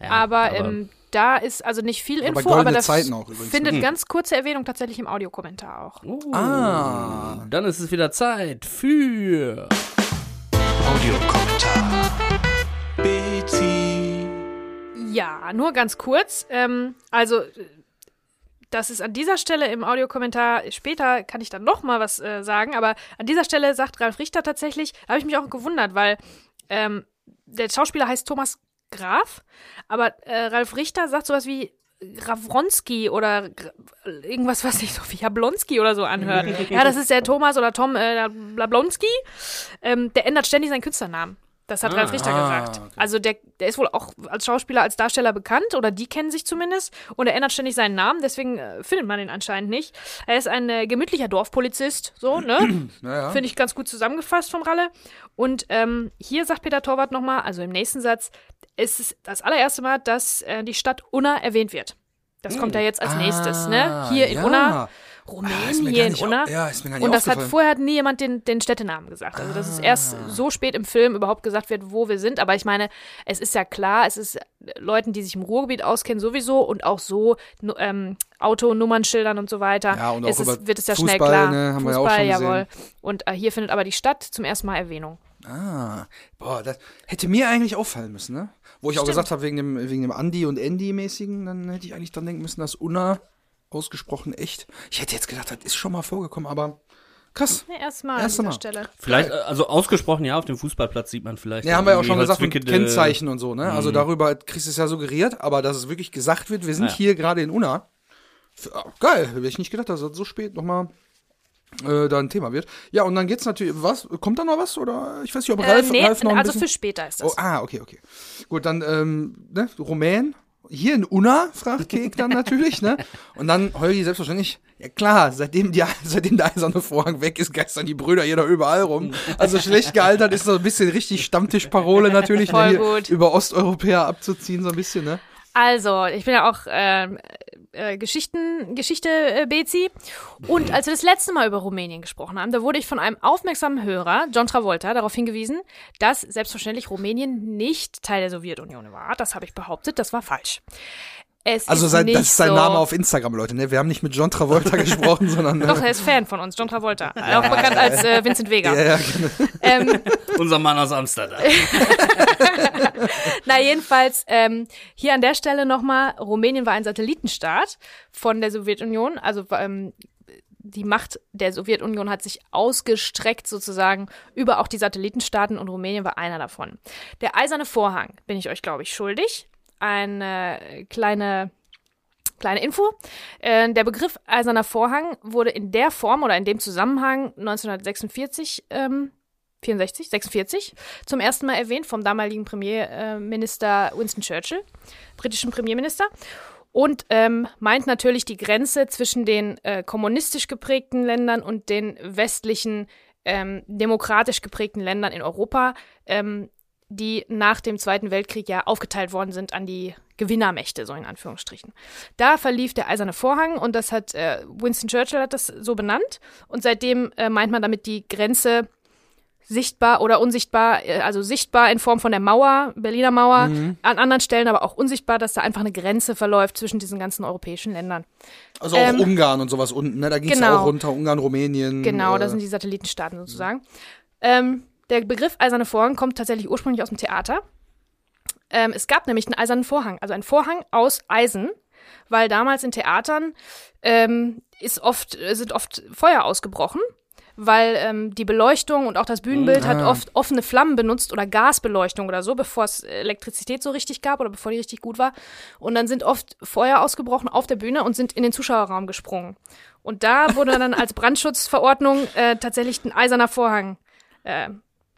Ja, aber ähm, da ist also nicht viel Info, Goldene aber das Zeiten auch findet ganz kurze Erwähnung tatsächlich im Audiokommentar auch. Oh, Ah. Dann ist es wieder Zeit für. Audiokommentar. Bezi. Ja, nur ganz kurz. Ähm, also, äh, das ist an dieser Stelle im Audiokommentar, später kann ich dann noch mal was äh, sagen, aber an dieser Stelle sagt Ralf Richter tatsächlich, da habe ich mich auch gewundert, weil ähm, der Schauspieler heißt Thomas Graf, aber äh, Ralf Richter sagt sowas wie Grawronski oder Gra- irgendwas, was sich so wie Jablonski oder so anhört. [LAUGHS] ja, das ist der Thomas oder Tom äh, Blablonski. Ähm, der ändert ständig seinen Künstlernamen. Das hat Ralf Richter Ah, gesagt. okay. Also der, der ist wohl auch als Schauspieler, als Darsteller bekannt oder die kennen sich zumindest und er ändert ständig seinen Namen, deswegen äh, findet man ihn anscheinend nicht. Er ist ein äh, gemütlicher Dorfpolizist, so, ne? [CLEARS THROAT] Naja. Finde ich ganz gut zusammengefasst vom Ralle. Und ähm, hier sagt Peter Torwart nochmal, also im nächsten Satz, es ist das allererste Mal, dass äh, die Stadt Unna erwähnt wird. Das kommt ja jetzt als nächstes, ne? Hier in Ah, ja. Unna, Ah, Rumänien, in nicht Unna. au- ja, ist mir gar nicht Und das hat vorher nie jemand den, den Städtenamen gesagt. Also, dass es erst Ah. so spät im Film überhaupt gesagt wird, wo wir sind. Aber ich meine, es ist ja klar, es ist Leuten, die sich im Ruhrgebiet auskennen, sowieso und auch so ähm, Autonummernschildern und so weiter. Ja, und auch ist es, über wird es ja Fußball, schnell klar. ne, haben wir ja auch Fußball, schon jawohl. Und äh, hier findet aber die Stadt zum ersten Mal Erwähnung. Ah, boah, das hätte mir eigentlich auffallen müssen, ne? Wo ich auch Stimmt. gesagt habe, wegen dem, wegen dem Andy und Andy-mäßigen, dann hätte ich eigentlich dran denken müssen, dass Unna ausgesprochen echt. Ich hätte jetzt gedacht, das ist schon mal vorgekommen, aber krass. Ne, erstmal an Erste dieser Mal. Stelle. Vielleicht, äh, also ausgesprochen, ja, auf dem Fußballplatz sieht man vielleicht. Ja, haben wir ja auch schon gesagt, mit Kennzeichen und so, ne? Also darüber kriegst du es ja suggeriert, aber dass es wirklich gesagt wird, wir sind Ja. hier gerade in Unna. Ah, Geil, hätte ich nicht gedacht, dass das so spät nochmal äh, da ein Thema wird. Ja, und dann geht's natürlich, was, kommt da noch was? Oder ich weiß nicht, ob Äh, Ralf, nee, Ralf noch ein also bisschen... für später ist Oh, das. ah, okay, okay. Gut, dann, ähm, ne, Rumän. Hier in Unna, fragt Kek dann natürlich, ne? Und dann Holgi selbstverständlich, ja klar, seitdem, die, [LAUGHS] seitdem der eiserne Vorhang weg ist, geistern die Brüder hier da überall rum. Also schlecht gealtert ist so ein bisschen richtig Stammtischparole natürlich, Voll ne, gut. über Osteuropäer abzuziehen, so ein bisschen, ne? Also, ich bin ja auch ähm, äh, Geschichten, Geschichte äh, Bezi. Und als wir das letzte Mal über Rumänien gesprochen haben, da wurde ich von einem aufmerksamen Hörer, John Travolta, darauf hingewiesen, dass selbstverständlich Rumänien nicht Teil der Sowjetunion war. Das habe ich behauptet, das war falsch. Es Also ist sein, nicht das ist sein so. Name auf Instagram, Leute, ne? Wir haben nicht mit John Travolta [LAUGHS] gesprochen, sondern. Doch, äh, er ist Fan von uns, John Travolta. Auch bekannt als äh, Vincent Vega. ja, ja, genau. [LAUGHS] Ähm, [LAUGHS] Unser Mann aus Amsterdam. Na, jedenfalls, ähm, hier an der Stelle nochmal, Rumänien war ein Satellitenstaat von der Sowjetunion, also ähm, die Macht der Sowjetunion hat sich ausgestreckt sozusagen über auch die Satellitenstaaten und Rumänien war einer davon. Der eiserne Vorhang bin ich euch, glaube ich, schuldig. Eine kleine Kleine Info. Äh, der Begriff Eiserner Vorhang wurde in der Form oder in dem Zusammenhang 1946, ähm, 64, 46 zum ersten Mal erwähnt vom damaligen Premierminister Winston Churchill, britischen Premierminister. Und ähm, meint natürlich die Grenze zwischen den äh, kommunistisch geprägten Ländern und den westlichen ähm, demokratisch geprägten Ländern in Europa, ähm, die nach dem Zweiten Weltkrieg ja aufgeteilt worden sind an die Gewinnermächte, so in Anführungsstrichen. Da verlief der eiserne Vorhang und das hat äh, Winston Churchill hat das so benannt und seitdem äh, meint man damit die Grenze sichtbar oder unsichtbar, äh, also sichtbar in Form von der Mauer, Berliner Mauer, Mhm. an anderen Stellen aber auch unsichtbar, dass da einfach eine Grenze verläuft zwischen diesen ganzen europäischen Ländern. Also auch Ähm, Ungarn und sowas unten, ne? Da ging es genau. auch runter, Ungarn, Rumänien. Genau, äh, das sind die Satellitenstaaten sozusagen. Ähm, der Begriff Eiserne Vorhang kommt tatsächlich ursprünglich aus dem Theater. Ähm, es gab nämlich einen eisernen Vorhang, also einen Vorhang aus Eisen, weil damals in Theatern ähm, ist oft, äh, sind oft Feuer ausgebrochen, weil ähm, die Beleuchtung und auch das Bühnenbild hat Ah. oft offene Flammen benutzt oder Gasbeleuchtung oder so, bevor es Elektrizität so richtig gab oder bevor die richtig gut war. Und dann sind oft Feuer ausgebrochen auf der Bühne und sind in den Zuschauerraum gesprungen. Und da wurde dann als [LAUGHS] Brandschutzverordnung äh, tatsächlich ein eiserner Vorhang äh,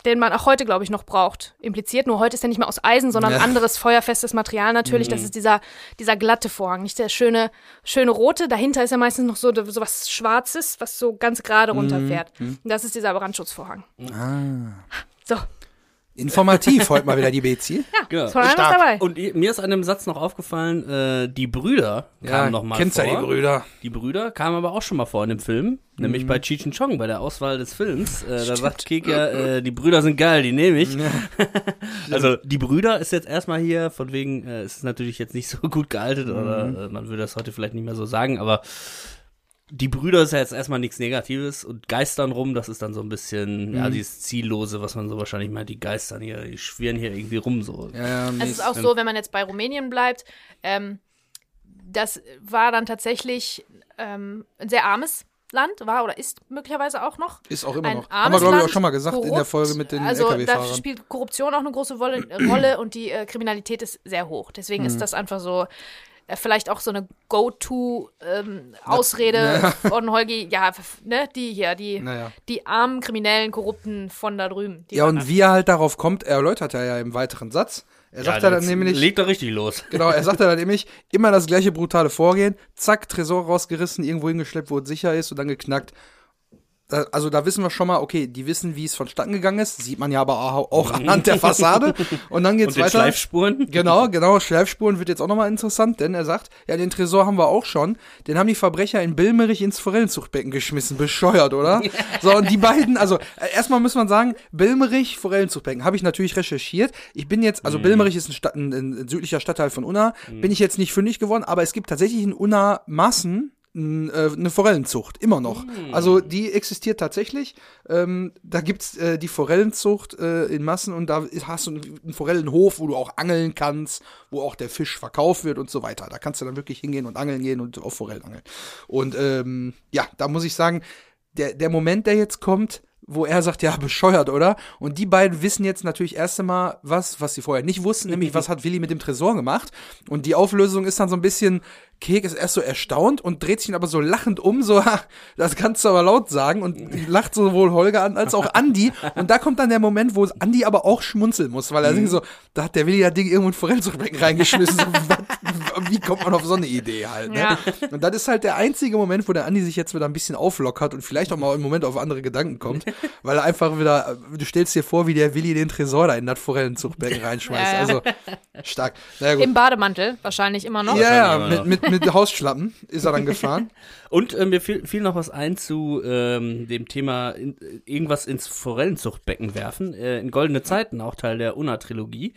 den man auch heute, glaube ich, noch braucht, impliziert. Nur heute ist er nicht mehr aus Eisen, sondern Ja. anderes feuerfestes Material natürlich. Das ist dieser, dieser glatte Vorhang, nicht der schöne, schöne rote. Dahinter ist ja meistens noch so, so was Schwarzes, was so ganz gerade runterfährt. Und das ist dieser Brandschutzvorhang. So, Informativ heute mal wieder die Bezi. ja, Genau. ist dabei. Und mir ist an dem Satz noch aufgefallen, äh, die Brüder kamen noch mal kennst vor. ja die Brüder. Die Brüder kamen aber auch schon mal vor in dem Film, nämlich bei Cheech and Chong, bei der Auswahl des Films. Äh, da sagt Kek ja, äh, die Brüder sind geil, die nehme ich. [LAUGHS] also die Brüder ist jetzt erstmal hier, von wegen, äh, es ist natürlich jetzt nicht so [LAUGHS] gut gealtet oder äh, man würde das heute vielleicht nicht mehr so sagen, aber die Brüder ist ja jetzt erstmal nichts Negatives und geistern rum, das ist dann so ein bisschen, ja, dieses Ziellose, was man so wahrscheinlich meint, die geistern hier, die schwirren hier irgendwie rum so. Ja, ja, nee, Es ist auch so, wenn man jetzt bei Rumänien bleibt, ähm, das war dann tatsächlich ähm, ein sehr armes Land, war oder ist möglicherweise auch noch. ist auch immer ein noch. Haben wir, glaube ich, auch schon mal gesagt in der korrupt. Folge mit den Also da spielt Korruption auch eine große Rolle, Rolle und die äh, Kriminalität ist sehr hoch. Deswegen Mhm. ist das einfach so vielleicht auch so eine Go-To-Ausrede [LAUGHS] von Holgi, ja, ne, die hier, die, Naja. die armen, kriminellen, korrupten von da drüben. Die Ja, und wie er halt darauf kommt, er erläutert er ja im weiteren Satz. Er sagt ja, dann nämlich, Legt doch richtig los. [LAUGHS] genau, er sagt ja dann nämlich, immer das gleiche brutale Vorgehen, zack, Tresor rausgerissen, irgendwo hingeschleppt, wo es sicher ist und dann geknackt. Da, also da wissen wir schon mal, okay, die wissen, wie es vonstatten gegangen ist, sieht man ja aber auch [LAUGHS] anhand der Fassade. Und dann geht's Und den weiter. Schleifspuren. Genau, genau. Schleifspuren wird jetzt auch nochmal interessant, denn er sagt, ja, den Tresor haben wir auch schon. Den haben die Verbrecher in Bilmerich ins Forellenzuchtbecken geschmissen. Bescheuert, oder? [LAUGHS] So, und die beiden, also äh, erstmal muss man sagen, Bilmerich, Forellenzuchtbecken, habe ich natürlich recherchiert. Ich bin jetzt, also Bilmerich ist ein, Stadt, ein, ein südlicher Stadtteil von Unna, bin ich jetzt nicht fündig geworden, aber es gibt tatsächlich in Unna Massen äh, eine Forellenzucht, immer noch. Also die existiert tatsächlich. Ähm, da gibt's äh, die Forellenzucht äh, in Massen und da hast du einen, einen Forellenhof, wo du auch angeln kannst, wo auch der Fisch verkauft wird und so weiter. Da kannst du dann wirklich hingehen und angeln gehen und auf Forellen angeln. Und ähm, ja, da muss ich sagen, der, der Moment, der jetzt kommt, wo er sagt, ja, bescheuert, oder? Und die beiden wissen jetzt natürlich erst einmal was, was sie vorher nicht wussten, nämlich was hat Willi mit dem Tresor gemacht. Und die Auflösung ist dann so ein bisschen, Kek ist erst so erstaunt und dreht sich dann aber so lachend um, so, ha, das kannst du aber laut sagen und lacht sowohl Holger an als auch Andi. Und da kommt dann der Moment, wo Andi aber auch schmunzeln muss, weil er denkt so, da hat der Willi das Ding irgendwo in ein Forellzuchtbecken reingeschmissen. So, [LAUGHS] was, wie kommt man auf so eine Idee halt, ne? Ja. Und das ist halt der einzige Moment, wo der Andi sich jetzt wieder ein bisschen auflockert und vielleicht auch mal im Moment auf andere Gedanken kommt, [LAUGHS] weil er einfach wieder, du stellst dir vor, wie der Willi den Tresor da in das Forellenzuchtbecken reinschmeißt. Ja, ja. Also stark. Naja, gut. Im Bademantel, wahrscheinlich immer noch. Ja, ja, mit, mit, mit Hausschlappen ist er dann gefahren. [LAUGHS] Und äh, mir fiel, fiel noch was ein zu ähm, dem Thema in, äh, irgendwas ins Forellenzuchtbecken werfen. Äh, in Goldene Zeiten, auch Teil der Unna-Trilogie.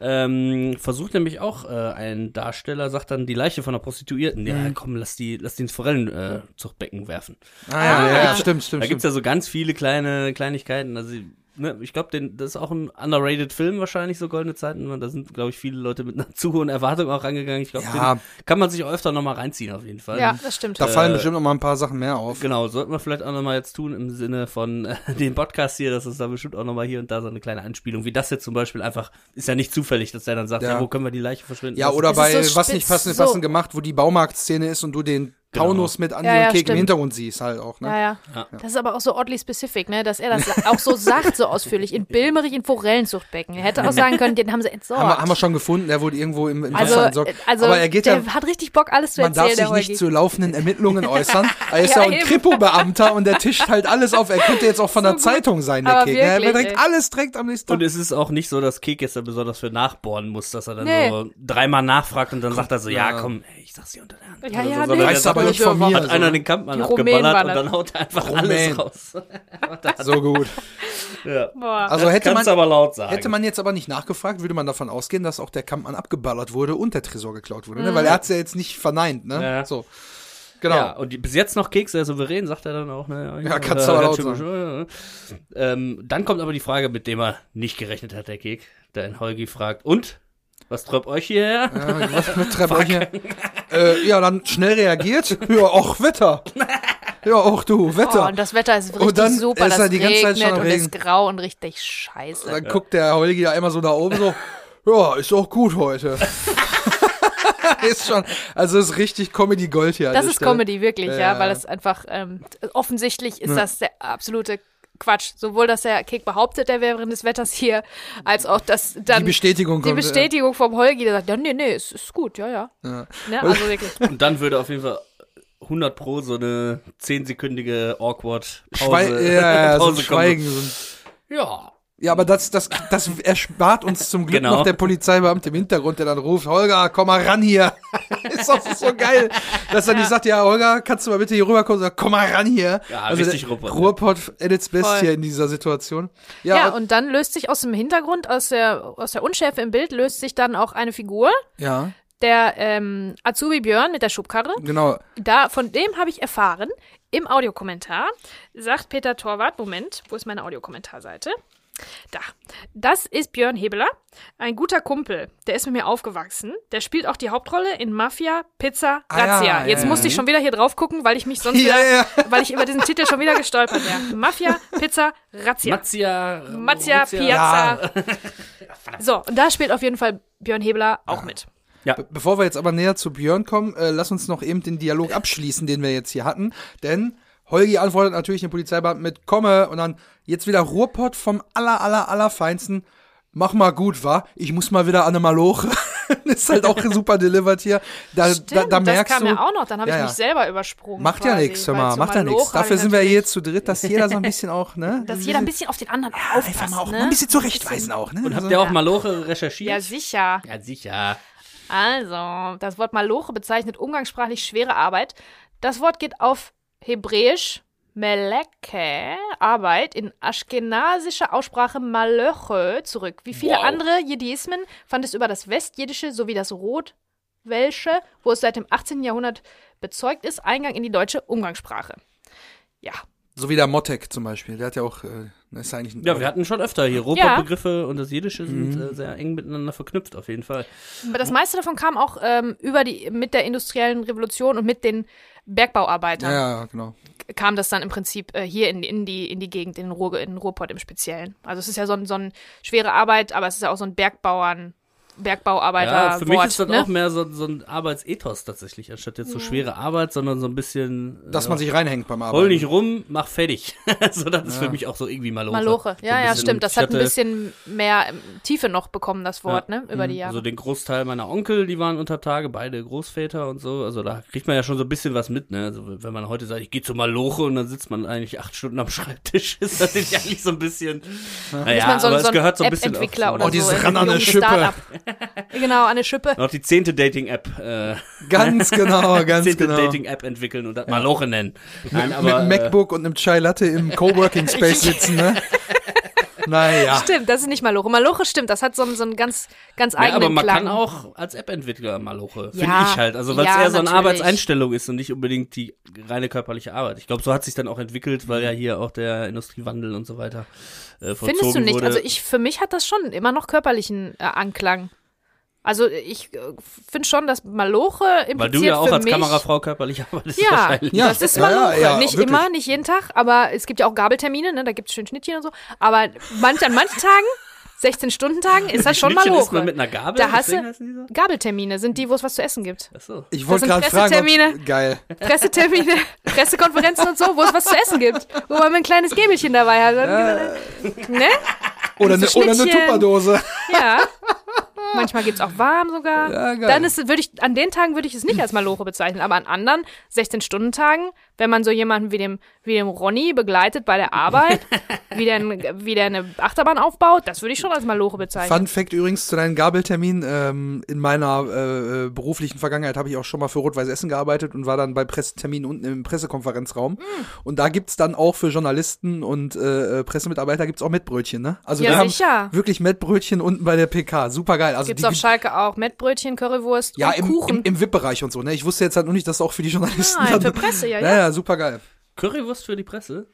Ähm, versucht nämlich auch äh, ein Darsteller, sagt dann die Leiche von einer Prostituierten. Ja, komm, lass die, lass die ins Forellenzuchtbecken äh, werfen. Ah, ja, ja, ja, Ah. stimmt, stimmt. Da gibt's stimmt. ja so ganz viele kleine Kleinigkeiten. Also, ne, ich glaube, das ist auch ein underrated Film wahrscheinlich, so Goldene Zeiten. Da sind, glaube ich, viele Leute mit einer [LAUGHS] zu hohen Erwartung auch rangegangen. Ich glaube, Ja. den kann man sich auch öfter nochmal reinziehen, auf jeden Fall. Ja, das stimmt. Da fallen äh, bestimmt noch mal ein paar Sachen mehr auf. Genau, sollten wir vielleicht auch nochmal jetzt tun im Sinne von äh, [LAUGHS] dem Podcast hier, dass es da bestimmt auch nochmal hier und da so eine kleine Anspielung, wie das jetzt zum Beispiel einfach, ist ja nicht zufällig, dass der dann sagt, ja, Ja. wo können wir die Leiche verschwinden Ja, lassen? oder bei so was nicht passend, so. passend gemacht, wo die Baumarktszene ist und du den Genau. Taunus mit Andi Ja, ja, und Kek im. Hintergrund siehst halt auch, ne? Ja, ja, Ja. Das ist aber auch so oddly specific, ne? Dass er das auch so sagt, so ausführlich. In Bilmerich in Forellenzuchtbecken. Er hätte auch sagen können, den haben sie entsorgt. Haben wir, haben wir schon gefunden, der wurde irgendwo im, im also, Wasser entsorgt. also Aber er geht der ja, hat richtig Bock, alles zu man darf erzählen, sich der Holgi. nicht zu laufenden Ermittlungen [LAUGHS] äußern. Er ist ja, Ja, ein. Kripo-Beamter und der tischt halt alles auf. Er könnte jetzt auch von der Zeitung sein, der Aber Kek. Er wirklich, ey. alles direkt am nächsten Und Tag. es ist auch nicht so, dass Kek jetzt da besonders für nachbohren muss, dass er dann Nee. so dreimal nachfragt und dann sagt er so, ja, ja. komm, ey, ich sag's dir unter der Hand. Ja, Oder ja, er aber nicht von mir. Hat so, einer ne? den Kampfmann abgeballert und dann haut er einfach Rumänen. alles raus. [LAUGHS] so gut. ja. Also Das hätte man, aber laut sagen. hätte man jetzt aber nicht nachgefragt, würde man davon ausgehen, dass auch der Kampfmann abgeballert wurde und der Tresor geklaut wurde, ne? Weil er hat's ja jetzt nicht verneint, ne? Ja. So. Genau. Ja, und die, bis jetzt noch Keks sehr souverän, sagt er dann auch. Ne? Ja, kannst du aber laut schön, ja. ähm, Dann kommt aber die Frage, mit dem er nicht gerechnet hat, der Kek. Der in Holgi fragt, und? Was treibt euch hierher? Ja, was [LAUGHS] mit Treppe hier? Äh, ja, dann schnell reagiert. Ja, auch Wetter. Ja, auch du, Oh, Wetter. und das Wetter ist richtig Und dann super. ist das er die ganze Zeit schon am und Regen. ist grau und richtig scheiße. dann guckt der Holgi da immer so da oben so, ja, ist auch gut heute. [LAUGHS] ist schon, also ist richtig Comedy Gold hier. Das ist Stelle. Comedy, wirklich, ja, Ja. weil es einfach, ähm, offensichtlich ist das der absolute Quatsch. Sowohl, dass der Kek behauptet, der wäre während des Wetters hier, als auch, dass dann Die Bestätigung die kommt. Bestätigung vom Holgi, der sagt, ja, nee, nee, es ist gut, ja, ja. Ja. Ne? Also wirklich. [LAUGHS] Und dann würde auf jeden Fall 100 pro so eine 10-sekündige awkward Pause, Schwei ja, ja, so ein [LAUGHS] Pause Schweigen. So ein Ja. Ja, aber das, das, das erspart uns zum Glück Genau. noch der Polizeibeamte im Hintergrund, der dann ruft, Holger, komm mal ran hier. [LAUGHS] ist doch so geil, dass er nicht sagt, ja, Holger, kannst du mal bitte hier rüberkommen, sagt, komm mal ran hier. Ja, also richtig der, Ruhrpott. Ruhrpott at its best Voll. hier in dieser Situation. Ja, Ja, und dann löst sich aus dem Hintergrund, aus der, aus der Unschärfe im Bild, löst sich dann auch eine Figur, ja, der ähm, Azubi Björn mit der Schubkarre. genau. Da, von dem habe ich erfahren, im Audiokommentar sagt Peter Torwart, Moment, wo ist meine Audiokommentarseite? Da. Das ist Björn Hebeler, ein guter Kumpel. Der ist mit mir aufgewachsen. Der spielt auch die Hauptrolle in Mafia, Pizza, Ah, ja, Razzia. ja, Jetzt ja. musste ich schon wieder hier drauf gucken, weil ich mich sonst [LAUGHS] Ja, wieder, ja. weil ich über diesen Titel schon wieder gestolpert wäre. Mafia, Pizza, Razzia. Mazzia. Mazzia, Piazza. [LAUGHS] So, und da spielt auf jeden Fall Björn Hebeler auch mit. Be bevor wir jetzt aber näher zu Björn kommen, äh, lass uns noch eben den Dialog abschließen, den wir jetzt hier hatten. Denn Holgi antwortet natürlich den Polizeibeamten mit Komme und dann jetzt wieder Ruhrpott vom aller, aller, aller Feinsten. Mach mal gut, wa? Ich muss mal wieder an eine Maloche. [LAUGHS] ist halt auch super delivered hier. Da, Stimmt, da, da merkst das kam du. ja auch noch. Dann habe Ja, ich ja. mich selber übersprungen. Macht ja quasi, nichts, hör mal, macht ja nichts. Dafür ich sind wir hier zu dritt, dass jeder so ein bisschen auch, ne? [LAUGHS] Dass jeder ein bisschen auf den anderen aufpasst, einfach mal auch ne? ein bisschen zurechtweisen auch, ne? Und habt Also- ihr auch Maloche recherchiert? Ja, sicher. Ja, sicher. Also, das Wort Maloche bezeichnet umgangssprachlich schwere Arbeit. Das Wort geht auf Hebräisch Meleke, Arbeit, in aschkenasischer Aussprache Malöche zurück. Wie viele Wow. andere Jidismen fand es über das Westjiddische sowie das Rotwelsche, wo es seit dem 18. Jahrhundert bezeugt ist, Eingang in die deutsche Umgangssprache. Ja, So wie der Motek zum Beispiel. Der hat ja auch, äh, ist eigentlich ein, Ja, wir hatten schon öfter hier. Ja. Robotbegriffe und das Jiddische Mhm. sind äh, sehr eng miteinander verknüpft, auf jeden Fall. Aber das meiste davon kam auch ähm, über die, mit der industriellen Revolution und mit den Bergbauarbeitern. ja, ja, genau. kam das dann im Prinzip äh, hier in, in, die, in die Gegend, in den, Ruhr, in den Ruhrpott im Speziellen. Also es ist ja so, ein, so eine schwere Arbeit, aber es ist ja auch so ein Bergbauern, Bergbauarbeiter. Ja, für mich Wort, ist das ne? auch mehr so, so ein Arbeitsethos tatsächlich, anstatt jetzt so schwere Arbeit, sondern so ein bisschen. Dass äh, man sich reinhängt beim Arbeiten. Hol nicht rum, mach fertig. [LAUGHS] so, das ist für mich auch so irgendwie Maloche. Maloche. So Ja, ein ja, stimmt. Das hat ein bisschen mehr ähm, Tiefe noch bekommen, das Wort, Ja. ne? Über die Jahre. Also den Großteil meiner Onkel, die waren unter Tage, beide Großväter und so. Also da kriegt man ja schon so ein bisschen was mit, ne? Also wenn man heute sagt, ich gehe zu Maloche und dann sitzt man eigentlich acht Stunden am Schreibtisch, [LAUGHS] ist das eigentlich so ein bisschen. Naja, so, aber so es gehört so ein bisschen App-Entwickler auch oder Oh, dieses so. Ran an ein eine junges Schippe. Genau, eine Schippe. Noch die zehnte Dating-App, äh, Ganz genau, [LAUGHS] ganz zehnte genau. Dating-App entwickeln und das Maloche nennen. Nein, aber, Mit äh, einem MacBook und einem Chai Latte im [LAUGHS] Coworking Space sitzen, ne? Naja. Stimmt, das ist nicht Maloche. Maloche stimmt, das hat so, einen- so einen ganz, ganz Ja, eigenen aber man Klang. kann auch als App-Entwickler Maloche, finde Ja, ich halt. Also weil es ja, eher so eine natürlich. Arbeitseinstellung ist und nicht unbedingt die reine körperliche Arbeit. Ich glaube, so hat sich dann auch entwickelt, weil ja hier auch der Industriewandel und so weiter äh, vollzogen Findest du nicht? wurde. Also ich, für mich hat das schon immer noch körperlichen äh, Anklang. Also ich äh, finde schon, dass Maloche impliziert weil du ja auch als mich, Kamerafrau körperlich [LAUGHS] arbeitest Ja, wahrscheinlich. Ja, das ist ja, ja, Maloche. ja, nicht wirklich. immer, nicht jeden Tag, aber es gibt ja auch Gabeltermine, ne? da gibt es schön Schnittchen und so. Aber manch, an manchen Tagen, 16-Stunden-Tagen, ist das schon Maloche. man mit einer Gabel, Da hast du- so? Gabeltermine sind die, wo es was zu essen gibt. Achso. Ich wollte gerade fragen, Pressetermine. ob, geil. Pressetermine, [LAUGHS] Pressekonferenzen und so, wo es was zu essen gibt. Wo man ein kleines Gäbelchen dabei hat. Ne? Oder eine, So oder eine. Tupperdose. Ja. Manchmal gibt's auch warm sogar. Ja. Dann ist, würde ich, an den Tagen würde ich es nicht als Maloche bezeichnen, aber an anderen 16-Stunden-Tagen wenn man so jemanden wie dem, wie dem Ronny begleitet bei der Arbeit, [LAUGHS] wie der, wie der eine Achterbahn aufbaut, das würde ich schon als Maloche bezeichnen. Fun Fact übrigens zu deinem Gabeltermin. Ähm, in meiner äh, äh, beruflichen Vergangenheit habe ich auch schon mal für Rot-Weiß Essen gearbeitet und war dann bei Presseterminen unten im Pressekonferenzraum. Hm. Und da gibt's dann auch für Journalisten und äh, äh, Pressemitarbeiter gibt's auch Mettbrötchen, ne? Also Ja, wir haben sicher. wirklich Mettbrötchen unten bei der PK. Super geil. Also Gibt's die, auf Schalke auch Mettbrötchen, Currywurst ja, und im, Kuchen. im, im VIP-Bereich und so, ne? Ich wusste jetzt halt nur nicht, dass auch für die Journalisten. Nein, dann, für Presse, ja, [LAUGHS] ja. ja. Ja, super geil. Currywurst für die Presse?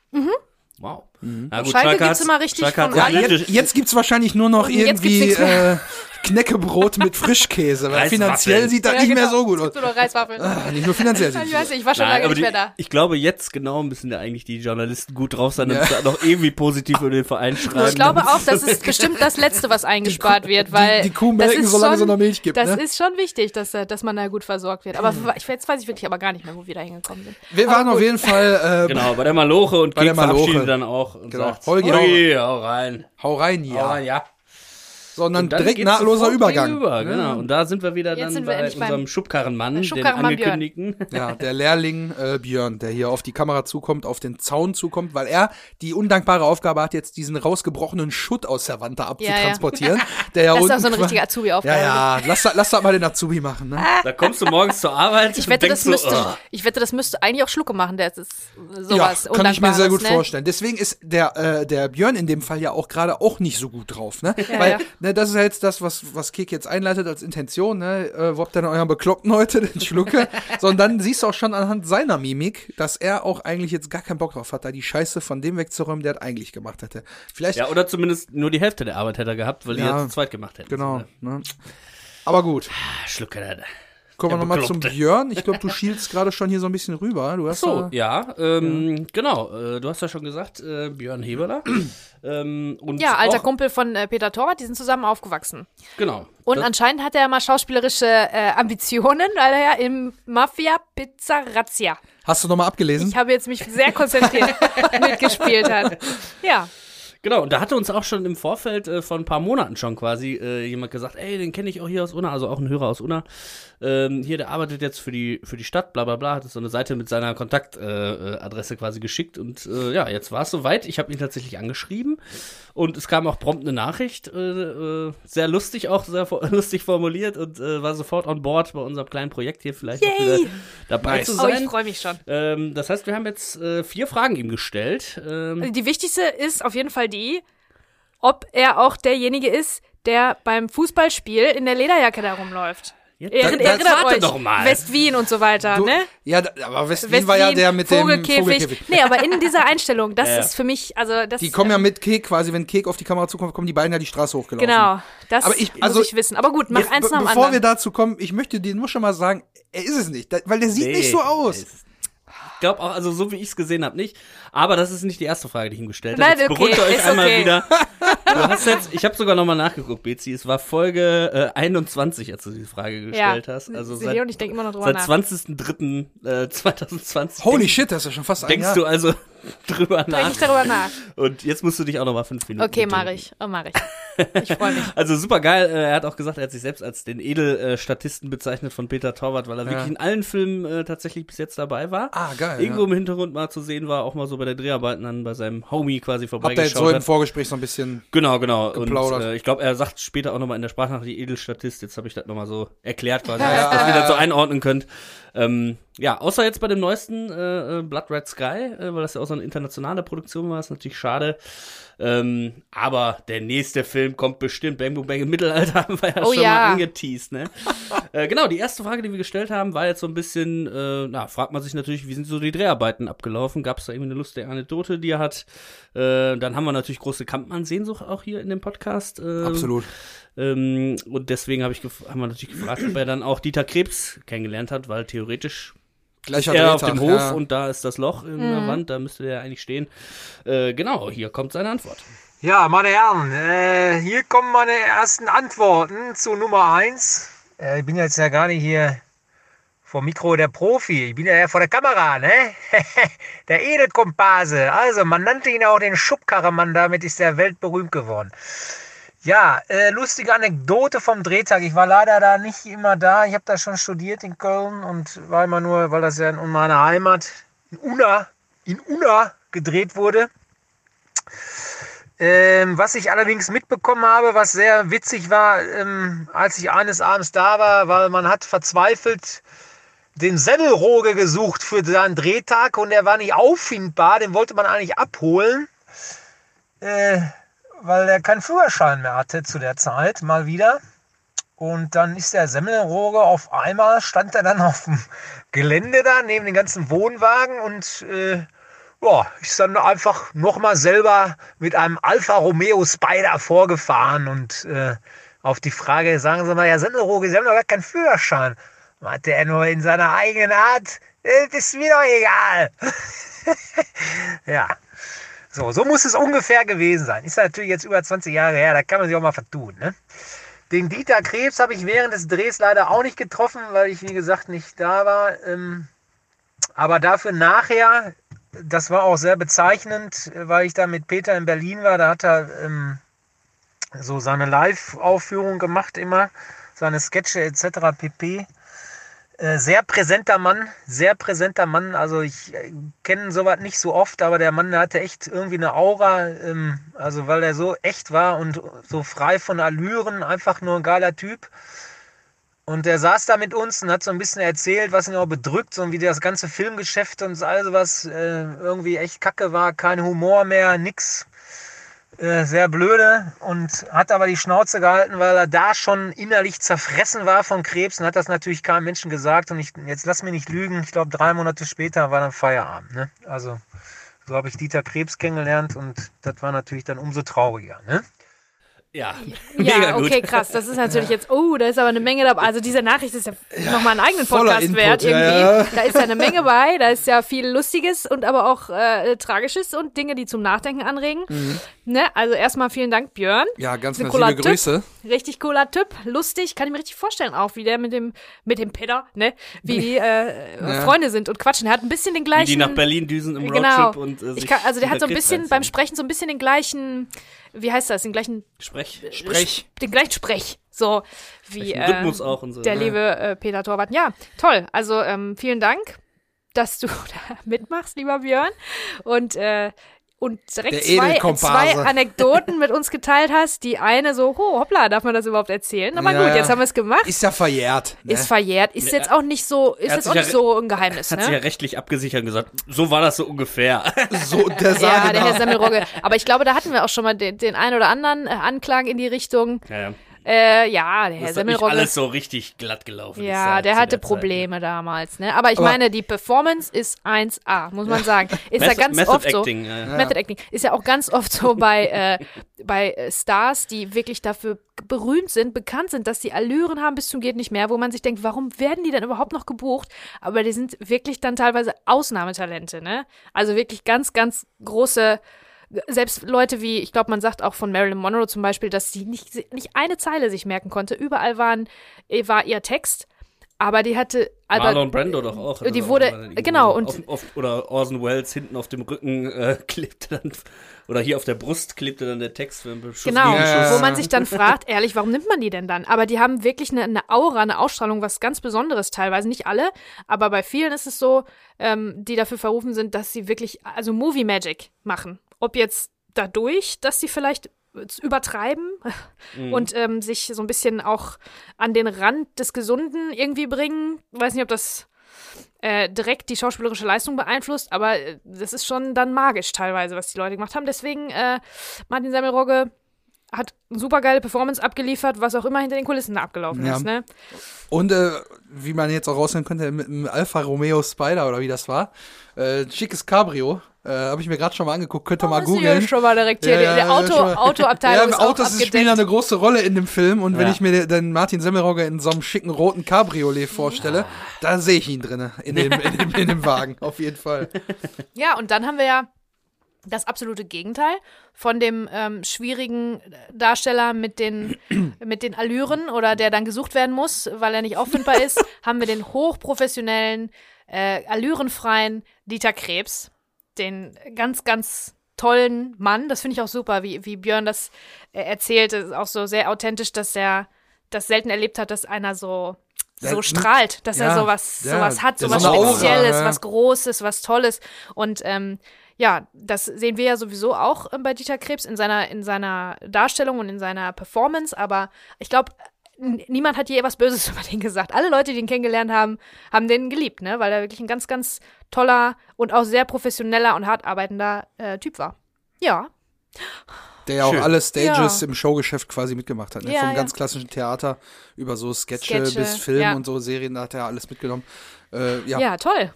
Wow. Na Auf Schalke gibt's hat's- immer richtig Schalke von Ja, jetzt, jetzt gibt's wahrscheinlich nur noch gibt's irgendwie äh, Knäckebrot mit Frischkäse, weil [LAUGHS] finanziell sieht das Ja, nicht mehr genau. so gut aus. nur Reiswaffeln. Ah, Nicht nur finanziell sieht [LAUGHS] ich weiß nicht, ich war schon Nein, lange aber nicht die, mehr da. ich glaube, jetzt genau müssen ja eigentlich die Journalisten gut drauf sein und Ja. da noch irgendwie positiv über den Verein schreiben. Ich glaube damit- auch, das ist [LAUGHS] bestimmt das Letzte, was eingespart wird, weil die Kuh das melken, solange schon, sie noch Milch gibt, Das ne? ist schon wichtig, dass, äh, dass man da gut versorgt wird. Aber ich, jetzt weiß ich wirklich aber gar nicht mehr, wo wir da hingekommen sind. Wir waren auf jeden Fall, äh, Genau, bei der Maloche und Bei Kek der Maloche. dann auch und Genau. sagt, Holgi, hau rein. hau rein, Hau ja. rein, ja. Sondern direkt nahtloser Übergang. gegenüber, Genau. Und da sind wir wieder Jetzt dann wir bei unserem Schubkarrenmann, den Schubkarrenmann Björn. angekündigten. Ja, der Lehrling äh, Björn, der hier auf die Kamera zukommt, auf den Zaun zukommt, weil er die undankbare Aufgabe hat, jetzt diesen rausgebrochenen Schutt aus der Wand da abzutransportieren. [LAUGHS] Der ja Das ist auch so eine richtige Azubi-Aufgabe. Ja, ja, lass, lass das mal den Azubi machen, ne? Da kommst du morgens zur Arbeit Ich und wette, denkst das müsste, so, oh, ich wette, das müsste eigentlich auch Schlucke machen, der ist sowas ja, kann ich mir sehr gut ne? vorstellen. Deswegen ist der, äh, der Björn in dem Fall ja auch gerade auch nicht so gut drauf, ne? [LAUGHS] Ja, Weil, ja. Ne, das ist ja jetzt das, was, was Kek jetzt einleitet als Intention, ne? Äh, wo habt ihr denn euren Bekloppten heute, den Schlucke? [LAUGHS] Sondern dann siehst du auch schon anhand seiner Mimik, dass er auch eigentlich jetzt gar keinen Bock drauf hat, da die Scheiße von dem wegzuräumen, der es eigentlich gemacht hätte. Vielleicht, Ja, oder zumindest nur die Hälfte der Arbeit hätte er gehabt, weil die Ja. jetzt zu zweit gemacht hätten. genau, So, ne? Aber gut, Ah, Schlucke. Kommen wir nochmal zum. Björn. Ich glaube, du schielst gerade schon hier so ein bisschen rüber. Du hast So, da- ja, ähm, genau. Äh, du hast ja schon gesagt, äh, Björn Heberler. [CLEARS THROAT] ähm, und Ja, alter auch, Kumpel von äh, Peter Torwart, die sind zusammen aufgewachsen. Genau. Und Das- anscheinend hat er mal schauspielerische äh, Ambitionen, [LAUGHS] weil er ja im Mafia Pizza Razzia. Hast du nochmal abgelesen? Ich habe jetzt mich sehr konzentriert [LAUGHS] mitgespielt hat. Ja, Genau, und da hatte uns auch schon im Vorfeld äh, von ein paar Monaten schon quasi äh, jemand gesagt, ey, den kenne ich auch hier aus Unna, also auch ein Hörer aus Unna. Ähm, hier, der arbeitet jetzt für die, für die Stadt, bla bla bla, hat so eine Seite mit seiner Kontaktadresse äh, Adresse quasi geschickt. Und äh, ja, jetzt war es soweit. Ich habe ihn tatsächlich angeschrieben und es kam auch prompt eine Nachricht, äh, äh, sehr lustig, auch sehr [LAUGHS] lustig formuliert und äh, war sofort on board bei unserem kleinen Projekt hier vielleicht dabei Nice. zu oh, ich sein. freue mich schon. Ähm, das heißt, wir haben jetzt äh, vier Fragen ihm gestellt. Ähm, Also die wichtigste ist auf jeden Fall die, ob er auch derjenige ist, der beim Fußballspiel in der Lederjacke da rumläuft. Jetzt- Erinn- das- Erinnert warte euch, doch mal. West-Wien und so weiter, Du, ne? Ja, da, aber West, Wien West-Wien, war ja der mit dem Vogelkäfig. Vogelkäfig. Nee, aber in dieser [LAUGHS] Einstellung, das Ja, ist für mich, also das Die kommen ja mit Kek quasi, wenn Kek auf die Kamera zukommt, kommen die beiden ja die Straße hochgelaufen. Genau, das Aber ich- also- muss ich wissen. Aber gut, mach Jetzt, eins nach dem bevor wir anderen. dazu kommen, ich möchte dir nur schon mal sagen, er ist es nicht, da- weil der sieht Nee, nicht so aus. Ich glaube auch, also so wie ich es gesehen habe, nicht. Aber das ist nicht die erste Frage, die ich ihm gestellt habe. Jetzt okay, beruhigt euch ist einmal okay. wieder. [LAUGHS] Du hast jetzt, ich habe sogar nochmal nachgeguckt, Bezi. Es war Folge äh, 21, als du diese Frage ja, gestellt hast. Also seit, und ich denke immer noch drüber seit nach. 20.03.2020. Holy denk, shit, das ist ja schon fast ein Denkst Jahr. du also [LAUGHS] drüber Denke nach. ich darüber nach. Und jetzt musst du dich auch nochmal fünf Minuten. Okay, mache ich. Oh, mache ich. Ich freue mich. [LAUGHS] Also super geil. Äh, er hat auch gesagt, er hat sich selbst als den Edelstatisten bezeichnet von Peter Torwart, weil er wirklich in allen Filmen äh, tatsächlich bis jetzt dabei war. Ah, geil. Irgendwo ja. im Hintergrund mal zu sehen war, auch mal so bei der Dreharbeiten dann bei seinem Homie quasi Habt ihr jetzt vorbeigeschaut so im. Vorgespräch so ein bisschen. Genau, genau. Und geplaudert. äh, ich glaube, er sagt später auch nochmal in der Sprachnachricht Edelstatist. Jetzt habe ich das nochmal so erklärt quasi, dass, [LAUGHS] dass ihr das so einordnen könnt. Ähm, ja, außer jetzt bei dem neuesten äh, äh, Blood Red Sky, äh, weil das ja auch so eine internationale Produktion war, ist natürlich schade. Ähm, aber der nächste Film kommt bestimmt. Bang Boom Bang im Mittelalter [LAUGHS] haben wir ja Oh schon ja. mal angeteased, ne? [LAUGHS] äh, genau, die erste Frage, die wir gestellt haben, war jetzt so ein bisschen, äh, na, fragt man sich natürlich, wie sind so die Dreharbeiten abgelaufen? Gab es da irgendwie eine lustige Anekdote, die er hat? Äh, dann haben wir natürlich große Kampmann-Sehnsucht auch hier in dem Podcast. Ähm, Absolut. Ähm, und deswegen hab ich haben wir natürlich gefragt, ob er dann auch Dieter Krebs kennengelernt hat, weil theoretisch Gleicher er auf dem Hof ja. und da ist das Loch in der Wand, da müsste der eigentlich stehen. Äh, genau, hier kommt seine Antwort. Ja, meine Herren, äh, hier kommen meine ersten Antworten zu Nummer 1. Äh, ich bin jetzt ja gar nicht hier vor Mikro der Profi, ich bin ja vor der Kamera, ne? [LAUGHS] der Edelkompase. Also, man nannte ihn auch den Schubkarremann, damit ist er weltberühmt geworden. Ja, äh, lustige Anekdote vom Drehtag. Ich war leider da nicht immer da. Ich habe da schon studiert in Köln und war immer nur, weil das ja in meiner Heimat in Unna, in Unna gedreht wurde. Ähm, was ich allerdings mitbekommen habe, was sehr witzig war, ähm, als ich eines Abends da war, weil man hat verzweifelt den Semmelroge gesucht für seinen Drehtag und der war nicht auffindbar, den wollte man eigentlich abholen, äh, weil er keinen Führerschein mehr hatte zu der Zeit, mal wieder. Und dann ist der Semmelroge auf einmal, stand er dann auf dem Gelände da, neben den ganzen Wohnwagen und äh, ja, ist dann einfach nochmal selber mit einem Alfa Romeo Spider vorgefahren und äh, auf die Frage, sagen Sie mal, ja, Semmelroge, Sie haben doch gar keinen Führerschein. Meinte er nur in seiner eigenen Art, äh, ist mir doch egal. [LAUGHS] ja, so, so muss es ungefähr gewesen sein. Ist natürlich jetzt über 20 Jahre her, da kann man sich auch mal vertun. Ne? Den Dieter Krebs habe ich während des Drehs leider auch nicht getroffen, weil ich, wie gesagt, nicht da war. Ähm, aber dafür nachher, das war auch sehr bezeichnend, weil ich da mit Peter in Berlin war. Da hat er ähm, so seine Live-Aufführung gemacht, immer seine Sketche etc. pp. Äh, sehr präsenter Mann, sehr präsenter Mann. Also ich äh, kenne sowas nicht so oft, aber der Mann der hatte echt irgendwie eine Aura, ähm, also weil er so echt war und so frei von Allüren, einfach nur ein geiler Typ. Und der saß da mit uns und hat so ein bisschen erzählt, was ihn auch bedrückt, so wie das ganze Filmgeschäft und all sowas äh, irgendwie echt kacke war, kein Humor mehr, nix. Äh, sehr blöde und hat aber die Schnauze gehalten, weil er da schon innerlich zerfressen war von Krebs und hat das natürlich keinem Menschen gesagt. Und ich, jetzt lass mich nicht lügen, ich glaube, drei Monate später war dann Feierabend. Ne? Also so habe ich Dieter Krebs kennengelernt und das war natürlich dann umso trauriger. Ne? Ja, mega Ja, gut. okay, krass. Das ist natürlich jetzt, oh, da ist aber eine Menge dabei. Also diese Nachricht ist ja, nochmal einen eigenen Podcast Input, wert ja, irgendwie. ja. Da ist ja eine Menge bei, da ist ja viel Lustiges und aber auch äh, Tragisches und Dinge, die zum Nachdenken anregen. Mhm. Ne? Also erstmal vielen Dank, Björn. Ja, ganz, ganz liebe Grüße. Richtig cooler Typ, lustig, kann ich mir richtig vorstellen auch, wie der mit dem, mit dem Peter, ne, wie die äh, Ja. Freunde sind und quatschen. Er hat ein bisschen den Wie gleichen. die nach Berlin düsen im Genau. Roadtrip und äh, sich ich kann, also der hat so ein bisschen beim Sprechen so ein bisschen den gleichen, wie heißt das, den gleichen Sprech. Sprech. den gleichen Sprech. So wie äh, Rhythmus auch und so. der Ja. liebe äh, Peter Torwart. Ja, toll. Also ähm, vielen Dank, dass du [LAUGHS] da mitmachst, lieber Björn. Und äh, und direkt zwei, zwei Anekdoten mit uns geteilt hast. Die eine so, oh, hoppla, darf man das überhaupt erzählen? Aber Ja, gut, jetzt haben wir es gemacht. Ist ja verjährt. Ne? Ist verjährt. Ist Ja. jetzt auch nicht so, ist jetzt auch ja nicht so ein Geheimnis, Hat sich ja ne? rechtlich abgesichert und gesagt, so war das so ungefähr. [LAUGHS] so der Ja, Sage der Herr. Semmelrogge. Aber ich glaube, da hatten wir auch schon mal den, den einen oder anderen äh, Anklang in die Richtung. ja, ja. Äh, ja, der Herr Das ist nicht Semmelrogge. alles so richtig glatt gelaufen. ist Ja, der hatte der Zeit, Probleme damals, ne? Aber ich Aber- meine, die Performance ist 1A, muss man sagen. [LAUGHS] Ist ja Method, ganz Method oft so. Acting, ja. ja. Method Acting ist ja auch ganz oft so bei, äh, bei äh, Stars, die wirklich dafür berühmt sind, bekannt sind, dass die Allüren haben bis zum geht nicht mehr, wo man sich denkt, warum werden die denn überhaupt noch gebucht? Aber die sind wirklich dann teilweise Ausnahmetalente, ne? Also wirklich ganz, ganz große selbst Leute wie, ich glaube, man sagt auch von Marilyn Monroe zum Beispiel, dass sie nicht, nicht eine Zeile sich merken konnte. Überall waren, äh, war ihr Text, aber die hatte. aber- Marlon Brando doch auch. Die Also wurde- genau, und- Auf, auf, oder Orson Welles hinten auf dem Rücken äh, [LAUGHS] klebte dann, oder hier auf der Brust klebte dann der Text für einen Beschuss. Genau, Ja. wo man sich dann fragt, [LAUGHS] ehrlich, warum nimmt man die denn dann? Aber die haben wirklich eine, eine Aura, eine Ausstrahlung, was ganz Besonderes teilweise. Nicht alle, aber bei vielen ist es so, ähm, die dafür verrufen sind, dass sie wirklich, also Movie Magic machen. Ob jetzt dadurch, dass sie vielleicht es übertreiben und ähm, sich so ein bisschen auch an den Rand des Gesunden irgendwie bringen. Weiß nicht, ob das äh, direkt die schauspielerische Leistung beeinflusst, aber äh, das ist schon dann magisch teilweise, was die Leute gemacht haben. Deswegen, äh, Martin Semmelrogge hat eine super geile Performance abgeliefert, was auch immer hinter den Kulissen da abgelaufen Ja. ist, ne? Und äh, wie man jetzt auch raushören könnte, mit dem Alfa Romeo Spider oder wie das war. Äh, schickes Cabrio. Äh, Habe ich mir gerade schon mal angeguckt, könnt ihr mal ist googeln. hier schon mal direkt hier. Ja, die, die ja, Auto, mal. Autoabteilung Ja, ist Autos abgedeckt. spielen eine große Rolle in dem Film und wenn Ja. ich mir den Martin Semmelrogge in so einem schicken roten Cabriolet vorstelle, da sehe ich ihn drinne in dem, in, dem, in dem Wagen, auf jeden Fall. [LAUGHS] Ja, und dann haben wir ja das absolute Gegenteil von dem ähm, schwierigen Darsteller mit den, [CLEARS THROAT] mit den Allüren oder der dann gesucht werden muss, weil er nicht auffindbar ist, [LAUGHS] haben wir den hochprofessionellen, äh, allürenfreien Dieter Krebs, den ganz, ganz tollen Mann. Das finde ich auch super, wie, wie Björn das äh, erzählt. Das ist auch so sehr authentisch, dass er das selten erlebt hat, dass einer so so strahlt, dass er ja, sowas, ja, sowas hat, sowas so Aura, Spezielles, ja. was Großes, was Tolles. Und ähm, ja, das sehen wir ja sowieso auch äh, bei Dieter Krebs in seiner, in seiner Darstellung und in seiner Performance. Aber ich glaube, niemand hat je was Böses [LAUGHS] über den gesagt. Alle Leute, die ihn kennengelernt haben, haben den geliebt, ne? Weil er wirklich ein ganz, ganz toller und auch sehr professioneller und hart arbeitender äh, Typ war. Ja, Der ja auch alle Stages Ja. im Showgeschäft quasi mitgemacht hat. Ne? Ja, Vom ja. ganz klassischen Theater über so Sketche, Sketche, bis Film ja. und so Serien, da hat er ja alles mitgenommen. Äh, ja, ja, toll.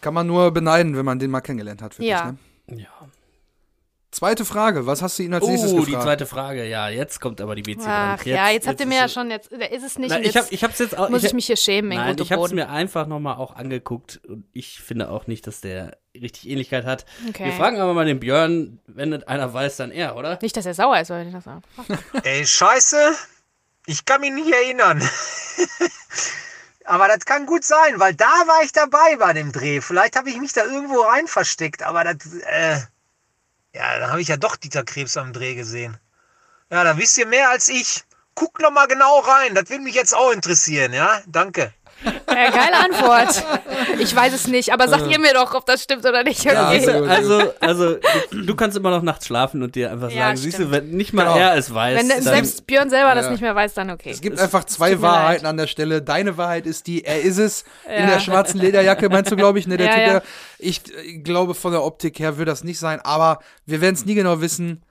kann man nur beneiden, wenn man den mal kennengelernt hat. Wirklich, Ja. Ne? Ja. Zweite Frage, was hast du ihn als nächstes Oh, gefragt? die zweite Frage. Ja, jetzt kommt aber die BC Ach dran. ja, jetzt habt ihr mir ja schon, jetzt da ist es nicht. Na, und ich, jetzt hab, ich hab's jetzt auch. muss ich, hab- mich hier schämen, in Nein, ich habe es Boden. mir einfach nochmal auch angeguckt und ich finde auch nicht, dass der richtig Ähnlichkeit hat. Okay. Wir fragen aber mal den Björn, wenn nicht einer weiß, dann er, oder? Nicht, dass er sauer ist, weil ich das sage. Ey, scheiße. Ich kann mich nicht erinnern. [LAUGHS] aber das kann gut sein, weil da war ich dabei bei dem Dreh. Vielleicht habe ich mich da irgendwo rein versteckt, aber das, äh, ja, da habe ich ja doch Dieter Krebs am Dreh gesehen. Ja, da wisst ihr mehr als ich. Guckt noch mal genau rein, das würde mich jetzt auch interessieren, ja? Danke. Äh, geile Antwort. Ich weiß es nicht, aber sagt ihr mir doch, ob das stimmt oder nicht. Ja. Siehst du, gut. also, also du, kannst immer noch nachts schlafen und dir einfach Ja, sagen, siehst du, stimmt. wenn nicht mal Genau. er es weiß, Wenn dann, selbst Björn selber das Ja. nicht mehr weiß, dann okay. Es gibt Es- einfach zwei Wahrheiten an der Stelle. Deine Wahrheit ist die, er ist es. In Ja. der schwarzen Lederjacke, meinst du, glaube ich, ne? Der Ja, Typ, ja. der, ich äh, glaube, von der Optik her wird das nicht sein, aber wir werden es nie genau wissen.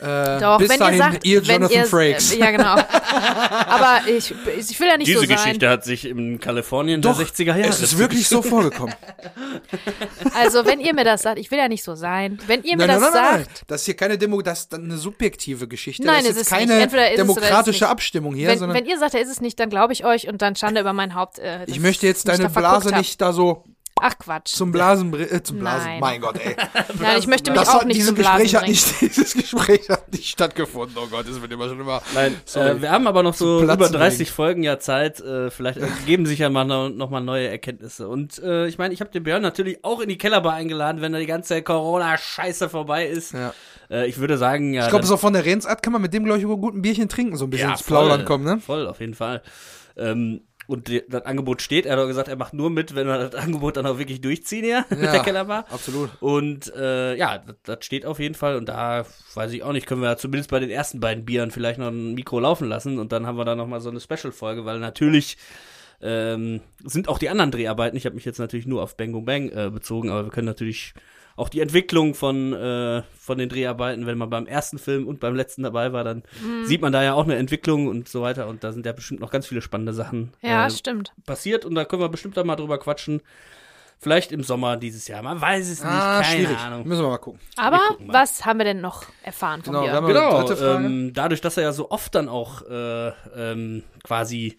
Äh, Doch, bis wenn dahin, ihr sagt, ihr wenn Jonathan ihr, Frakes. Ja, genau. [LAUGHS] Aber ich, ich will ja nicht diese so sein. Geschichte hat sich in Kalifornien Doch, der 60er Jahre es ist wirklich so vorgekommen. [LAUGHS] Also, wenn ihr mir das sagt, ich will ja nicht so sein. Wenn ihr mir Nein, das nein, nein, sagt, nein. Das ist hier keine Demo, das ist eine subjektive Geschichte. Nein, das es ist ist jetzt nicht. keine Entweder ist es ist es demokratische. Abstimmung hier, wenn, sondern wenn ihr sagt, er ist es nicht, dann glaube ich euch und dann Schande über mein Haupt. Äh, ich möchte jetzt deine da Blase nicht da so Ach Quatsch. zum Blasen, äh, zum Blasen. Nein. Mein Gott, ey. [LAUGHS] Nein, ich möchte mich Das auch hat, nicht dieses zum Blasen Gespräch hat bringen. nicht, [LAUGHS] dieses Gespräch hat nicht stattgefunden. Oh Gott, das wird immer schon immer. Nein, Sorry. äh, wir haben aber noch so über 30 bringen. Folgen ja Zeit. Äh, vielleicht [LAUGHS] ergeben sich ja mal no, noch mal neue Erkenntnisse. Und äh, ich meine, ich habe den Björn natürlich auch in die Kellerbar eingeladen, wenn da die ganze Corona-Scheiße vorbei ist. Ja. Äh, ich würde sagen, ja. Ich glaube, so von der Rennsart kann man mit dem, glaube ich, über gut ein Bierchen trinken, so ein bisschen ja, ins Plaudern voll, kommen, ne? Voll, auf jeden Fall. Ähm, und das Angebot steht. Er hat auch gesagt, er macht nur mit, wenn wir das Angebot dann auch wirklich durchziehen hier mit Ja. [LAUGHS] der Kellerbar. Absolut. Und äh, ja, das, das steht auf jeden Fall. Und da weiß ich auch nicht, können wir ja zumindest bei den ersten beiden Bieren vielleicht noch ein Mikro laufen lassen. Und dann haben wir da noch mal so eine Special-Folge, weil natürlich ähm, sind auch die anderen Dreharbeiten. Ich habe mich jetzt natürlich nur auf Bang Boom Bang äh, bezogen, aber wir können natürlich auch die Entwicklung von, äh, von den Dreharbeiten, wenn man beim ersten Film und beim letzten dabei war, dann Mhm. sieht man da ja auch eine Entwicklung und so weiter. Und da sind ja bestimmt noch ganz viele spannende Sachen Ja, äh, stimmt. passiert. Und da können wir bestimmt da mal drüber quatschen. Vielleicht im Sommer dieses Jahr. Man weiß es nicht. Ah, Keine schwierig. Ahnung. Müssen wir mal gucken. Aber gucken mal. was haben wir denn noch erfahren von Genau, dir? wir Genau, ähm, dadurch, dass er ja so oft dann auch äh, ähm, quasi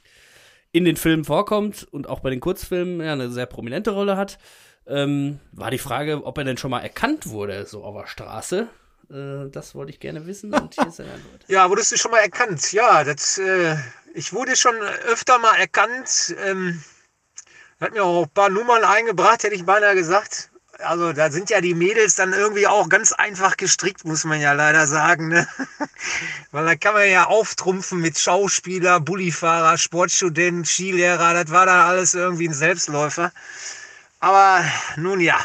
in den Filmen vorkommt und auch bei den Kurzfilmen ja eine sehr prominente Rolle hat, ähm, war die Frage, ob er denn schon mal erkannt wurde, so auf der Straße. Äh, das wollte ich gerne wissen und hier ist seine Antwort. [LAUGHS] Ja, wurdest du schon mal erkannt? Ja, das, äh, ich wurde schon öfter mal erkannt. Ähm, hat mir auch ein paar Nummern eingebracht, hätte ich beinahe gesagt. Also da sind ja die Mädels dann irgendwie auch ganz einfach gestrickt, muss man ja leider sagen. Ne? [LAUGHS] Weil da kann man ja auftrumpfen mit Schauspieler, Bullifahrer, Sportstudent, Skilehrer. Das war dann alles irgendwie ein Selbstläufer. Aber nun ja.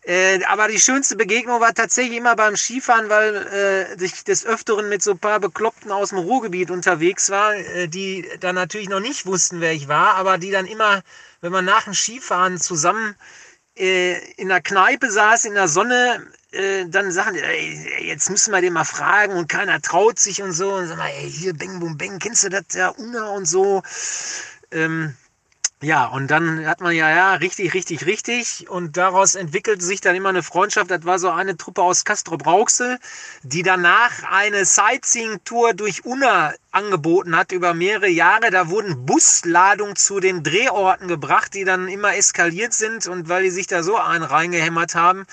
Äh, aber die schönste Begegnung war tatsächlich immer beim Skifahren, weil äh, ich des Öfteren mit so ein paar Bekloppten aus dem Ruhrgebiet unterwegs war, äh, die dann natürlich noch nicht wussten, wer ich war, aber die dann immer, wenn man nach dem Skifahren zusammen äh, in der Kneipe saß, in der Sonne, äh, dann sagen, ey, jetzt müssen wir den mal fragen und keiner traut sich und so. Und sag mal, ey, hier, Beng, Bum, Beng, kennst du das, der Unna und so. Ähm, ja, und dann hat man ja, ja, richtig, richtig, richtig. Und daraus entwickelte sich dann immer eine Freundschaft. Das war so eine Truppe aus Castro Brauxel, die danach eine Sightseeing-Tour durch Unna angeboten hat über mehrere Jahre. Da wurden Busladungen zu den Drehorten gebracht, die dann immer eskaliert sind. Und weil die sich da so einen reingehämmert haben,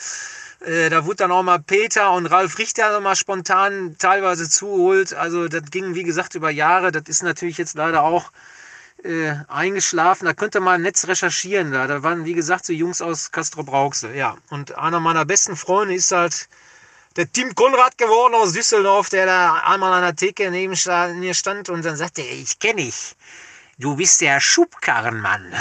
äh, da wurde dann auch mal Peter und Ralf Richter mal spontan teilweise zugeholt. Also das ging, wie gesagt, über Jahre. Das ist natürlich jetzt leider auch äh, eingeschlafen. Da könnte man im Netz recherchieren. Da, da waren, wie gesagt, so Jungs aus Castro Brauxel. Ja, und einer meiner besten Freunde ist halt der Tim Konrad geworden aus Düsseldorf, der da einmal an der Theke neben mir stand und dann sagte ich kenne dich. du bist der Schubkarrenmann.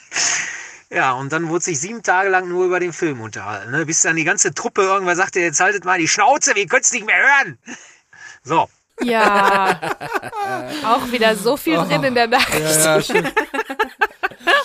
[LAUGHS] ja, und dann wurde sich sieben Tage lang nur über den Film unterhalten. Ne? Bis dann die ganze Truppe irgendwann sagte, jetzt haltet mal die Schnauze, wir können es nicht mehr hören. So, Ja. Auch wieder so viel drin in der Nacht. Ja, ja.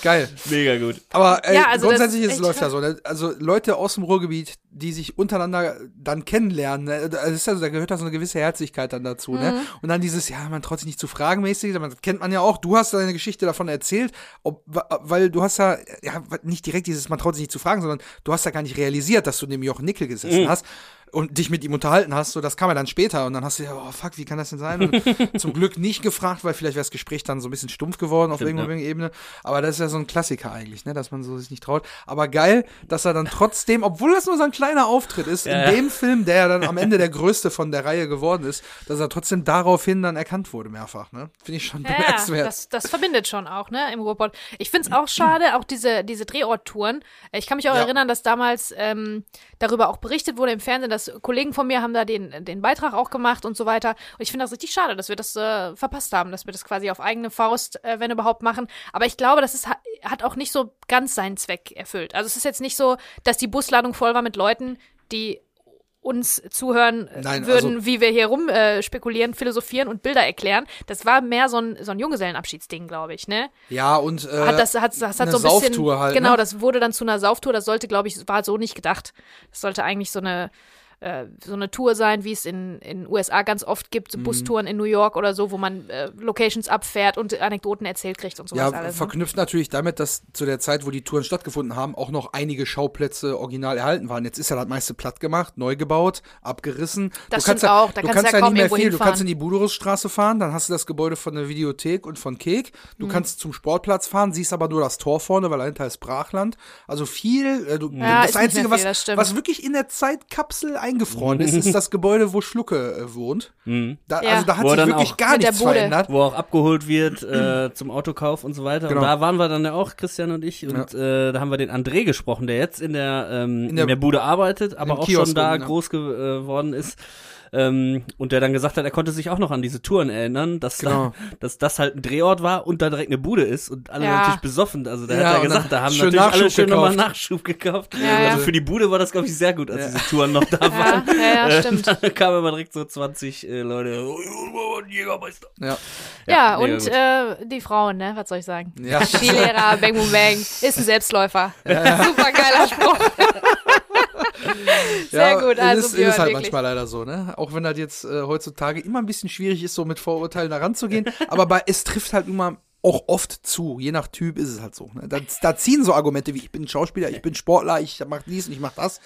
Geil. Mega gut. Aber ey, Ja, also grundsätzlich ist läuft ja so. Ne? Also Leute aus dem Ruhrgebiet, die sich untereinander dann kennenlernen, ne? das ist also, da gehört da so eine gewisse Herzlichkeit dann dazu. Mhm. Ne? Und dann dieses, ja, man traut sich nicht zu fragen mäßig, das kennt man ja auch. Du hast deine Geschichte davon erzählt, ob, weil du hast ja, ja nicht direkt dieses, man traut sich nicht zu fragen, sondern du hast ja gar nicht realisiert, dass du neben Jochen Nickel gesessen hast und dich mit ihm unterhalten hast, so das kam ja dann später und dann hast du ja, oh fuck, wie kann das denn sein? Und [LAUGHS] zum Glück nicht gefragt, weil vielleicht wäre das Gespräch dann so ein bisschen stumpf geworden auf Stimmt, irgendeiner Ebene. Aber das ist ja so ein Klassiker eigentlich, ne, dass man so sich nicht traut. Aber geil, dass er dann trotzdem, obwohl das nur so ein kleiner Auftritt ist, Ja. in dem Film, der ja dann am Ende der größte von der Reihe geworden ist, dass er trotzdem daraufhin dann erkannt wurde mehrfach, ne? Finde ich schon Ja, ja, bemerkenswert. das, das verbindet schon auch, ne, im Ruhrpott. Ich find's auch schade, auch diese, diese Drehorttouren. Ich kann mich auch Ja. erinnern, dass damals ähm, darüber auch berichtet wurde im Fernsehen, dass Kollegen von mir haben da den, den Beitrag auch gemacht und so weiter. Und ich finde das richtig schade, dass wir das äh, verpasst haben, dass wir das quasi auf eigene Faust, äh, wenn überhaupt, machen. Aber ich glaube, das ist, ha- hat auch nicht so ganz seinen Zweck erfüllt. Also es ist jetzt nicht so, dass die Busladung voll war mit Leuten, die uns zuhören äh, Nein, würden, also- wie wir hier rum äh, spekulieren, philosophieren und Bilder erklären. Das war mehr so ein, so ein Junggesellenabschiedsding, glaube ich, ne? Ja, und äh, Hat das, hat, das hat eine so ein bisschen. Sauftour halt, genau, ne? das wurde dann zu einer Sauftour. Das sollte, glaube ich, war so nicht gedacht. Das sollte eigentlich so eine äh, so eine Tour sein, wie es in in USA ganz oft gibt, so Mhm. Bustouren in New York oder so, wo man äh, Locations abfährt und Anekdoten erzählt kriegt und sowas Ja, alles. Ne? verknüpft natürlich damit, dass zu der Zeit, wo die Touren stattgefunden haben, auch noch einige Schauplätze original erhalten waren. Jetzt ist ja das meiste platt gemacht, neu gebaut, abgerissen. Das du kannst ja, auch, da du kannst kannst du ja ja nicht mehr viel. Du kannst in die Budorusstraße fahren, dann hast du das Gebäude von der Videothek und von Kek. Du Mhm. kannst zum Sportplatz fahren, siehst aber nur das Tor vorne, weil dahinter ist Brachland. Also viel, äh, du, Ja, das Einzige, viel, was, das was wirklich in der Zeitkapsel eingefroren ist, ist das Gebäude, wo Schlucke äh, wohnt. [LAUGHS] Da, Ja. Also da hat Wo er sich dann wirklich auch- gar nichts Bude. verändert. Wo auch abgeholt wird äh, zum Autokauf und so weiter. Genau. Und da waren wir dann ja auch, Christian und ich. Und äh, da haben wir den André gesprochen, der jetzt in der, ähm, in der- der, Bude arbeitet, aber auch Kiosk schon da rum, ne? groß geworden ist. Ähm, und der dann gesagt hat, er konnte sich auch noch an diese Touren erinnern, dass, Genau. da, [LAUGHS] dass das halt ein Drehort war und da direkt eine Bude ist und alle Ja. natürlich besoffen. Also der Ja, hat und gesagt, dann da haben schön natürlich alle Nachschub schön nochmal gekauft. Nachschub gekauft. Ja, ja. Also für die Bude war das, glaube ich, sehr gut, als diese Touren noch da waren. ja, ja, stimmt. [LAUGHS] Da kamen immer direkt so 20 äh, Leute. Oh, Jägermeister. Ja. Ja, und äh, die Frauen, ne? Was soll ich sagen? Ja. Skilehrer, Bang Boom Bang, ist ein Selbstläufer. Super geiler Spruch. [LAUGHS] [LAUGHS] Sehr gut, also ist, Björn, ist halt wirklich. manchmal leider so, ne? Auch wenn das jetzt äh, heutzutage immer ein bisschen schwierig ist, so mit Vorurteilen da ranzugehen. [LAUGHS] aber bei, es trifft halt nun mal auch oft zu. Je nach Typ ist es halt so. Ne? Da, da ziehen so Argumente wie ich bin Schauspieler, ich bin Sportler, ich mach dies und ich mach das.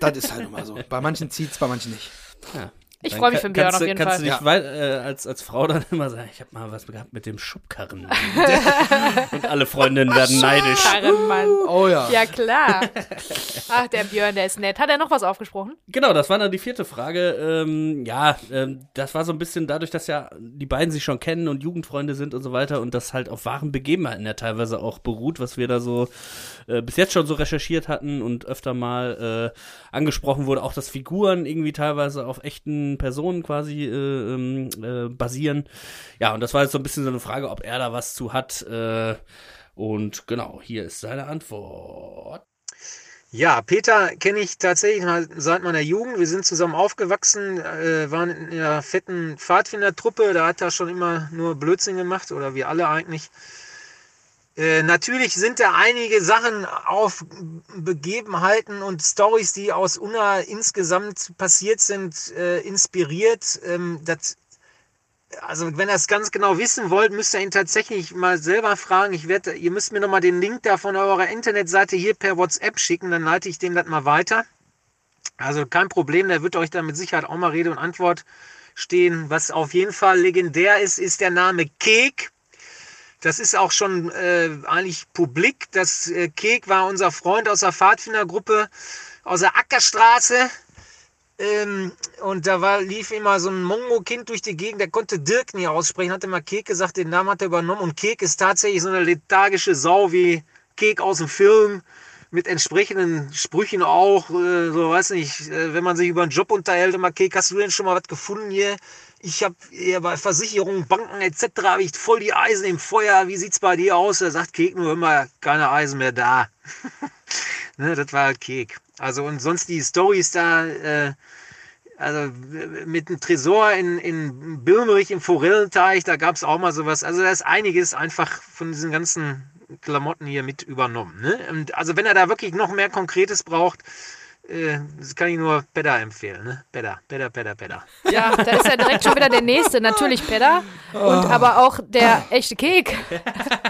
das ist halt nun mal so. Bei manchen zieht's, bei manchen nicht. Ja. Ich Dann freu mich für den Björn kannst auf jeden kannst Fall. du nicht Ja. weit, äh, als, als Frau dann immer sagen, ich habe mal was gehabt mit dem Schubkarren. [LAUGHS] und alle Freundinnen werden neidisch. Karrenmann. Oh ja. Ja, klar. Ach, der Björn, der ist nett. Hat er noch was aufgesprochen? Genau, das war dann die vierte Frage. Ähm, ja, ähm, das war so ein bisschen dadurch, dass ja die beiden sich schon kennen und Jugendfreunde sind und so weiter und das halt auf wahren Begebenheiten ja teilweise auch beruht, was wir da so äh, bis jetzt schon so recherchiert hatten und öfter mal äh, angesprochen wurde, auch dass Figuren irgendwie teilweise auf echten Personen quasi äh, ähm, äh, basieren. Ja, und das war jetzt so ein bisschen so eine Frage, ob er da was zu hat. Äh, und genau, hier ist seine Antwort. Ja, Peter kenne ich tatsächlich mal seit meiner Jugend. Wir sind zusammen aufgewachsen, äh, waren in einer fetten Pfadfindertruppe. Da hat er schon immer nur Blödsinn gemacht oder wir alle eigentlich. Äh, natürlich sind da einige Sachen auf Begebenheiten und Stories, die aus Unna insgesamt passiert sind, äh, inspiriert. Ähm, das also wenn ihr es ganz genau wissen wollt, müsst ihr ihn tatsächlich mal selber fragen. Ich werde, ihr müsst mir nochmal den Link da von eurer Internetseite hier per WhatsApp schicken, dann leite ich dem das mal weiter. Also kein Problem, der wird euch da mit Sicherheit auch mal Rede und Antwort stehen. Was auf jeden Fall legendär ist, ist der Name Kek. Das ist auch schon äh, eigentlich publik. Das äh, Kek war unser Freund aus der Pfadfindergruppe aus der Ackerstraße. Ähm, und da war, lief immer so ein Mongo-Kind durch die Gegend, der konnte Dirk nie aussprechen, hat immer Kek gesagt, den Namen hat er übernommen. Und Kek ist tatsächlich so eine lethargische Sau wie Kek aus dem Film, mit entsprechenden Sprüchen auch. Äh, so, weiß nicht, äh, wenn man sich über einen Job unterhält, immer Kek, hast du denn schon mal was gefunden hier? Ich habe bei Versicherungen, Banken etc. habe ich voll die Eisen im Feuer. Wie sieht's bei dir aus? Er sagt Kek nur immer, keine Eisen mehr da. [LAUGHS] ne, das war Kek. Also und sonst die Stories da, äh, also mit dem Tresor in, in Birmerich im Forellenteich, da gab es auch mal sowas. Also da ist einiges einfach von diesen ganzen Klamotten hier mit übernommen. Ne? Also wenn er da wirklich noch mehr Konkretes braucht, das kann ich nur Pedda empfehlen, ne? Pedda, Pedda, Pedda, Pedda. Ja, da ist ja direkt schon wieder der nächste. Natürlich Pedda. Und aber auch der echte Kek.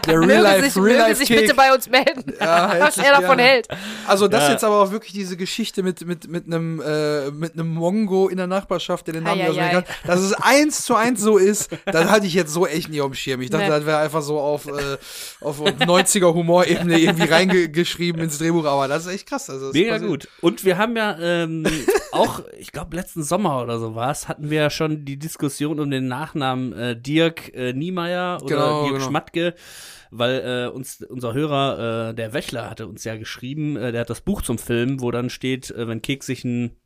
Der Real möge Life, sich, Real möge Life sich Cake. bitte bei uns melden, Ja, [LAUGHS] was er davon gerne. hält. Also das Ja. jetzt aber auch wirklich diese Geschichte mit mit mit einem äh, mit einem Mongo in der Nachbarschaft, der den Namen nicht kann, dass es eins zu eins so ist, das hatte ich jetzt so echt nie auf dem Schirm. Ich dachte, Nee. das wäre einfach so auf äh, auf 90er Humorebene irgendwie reingeschrieben ins Drehbuch, aber das ist echt krass. Also das Mega gut. Und wir haben ja ähm, [LAUGHS] auch, ich glaube, letzten Sommer oder so war es, hatten wir ja schon die Diskussion um den Nachnamen äh, Dirk äh, Niemeyer oder Genau, Dirk genau. Schmatke, weil äh, uns unser Hörer, äh, der Wächler, hatte uns ja geschrieben, äh, der hat das Buch zum Film, wo dann steht, äh, wenn Kek sich ein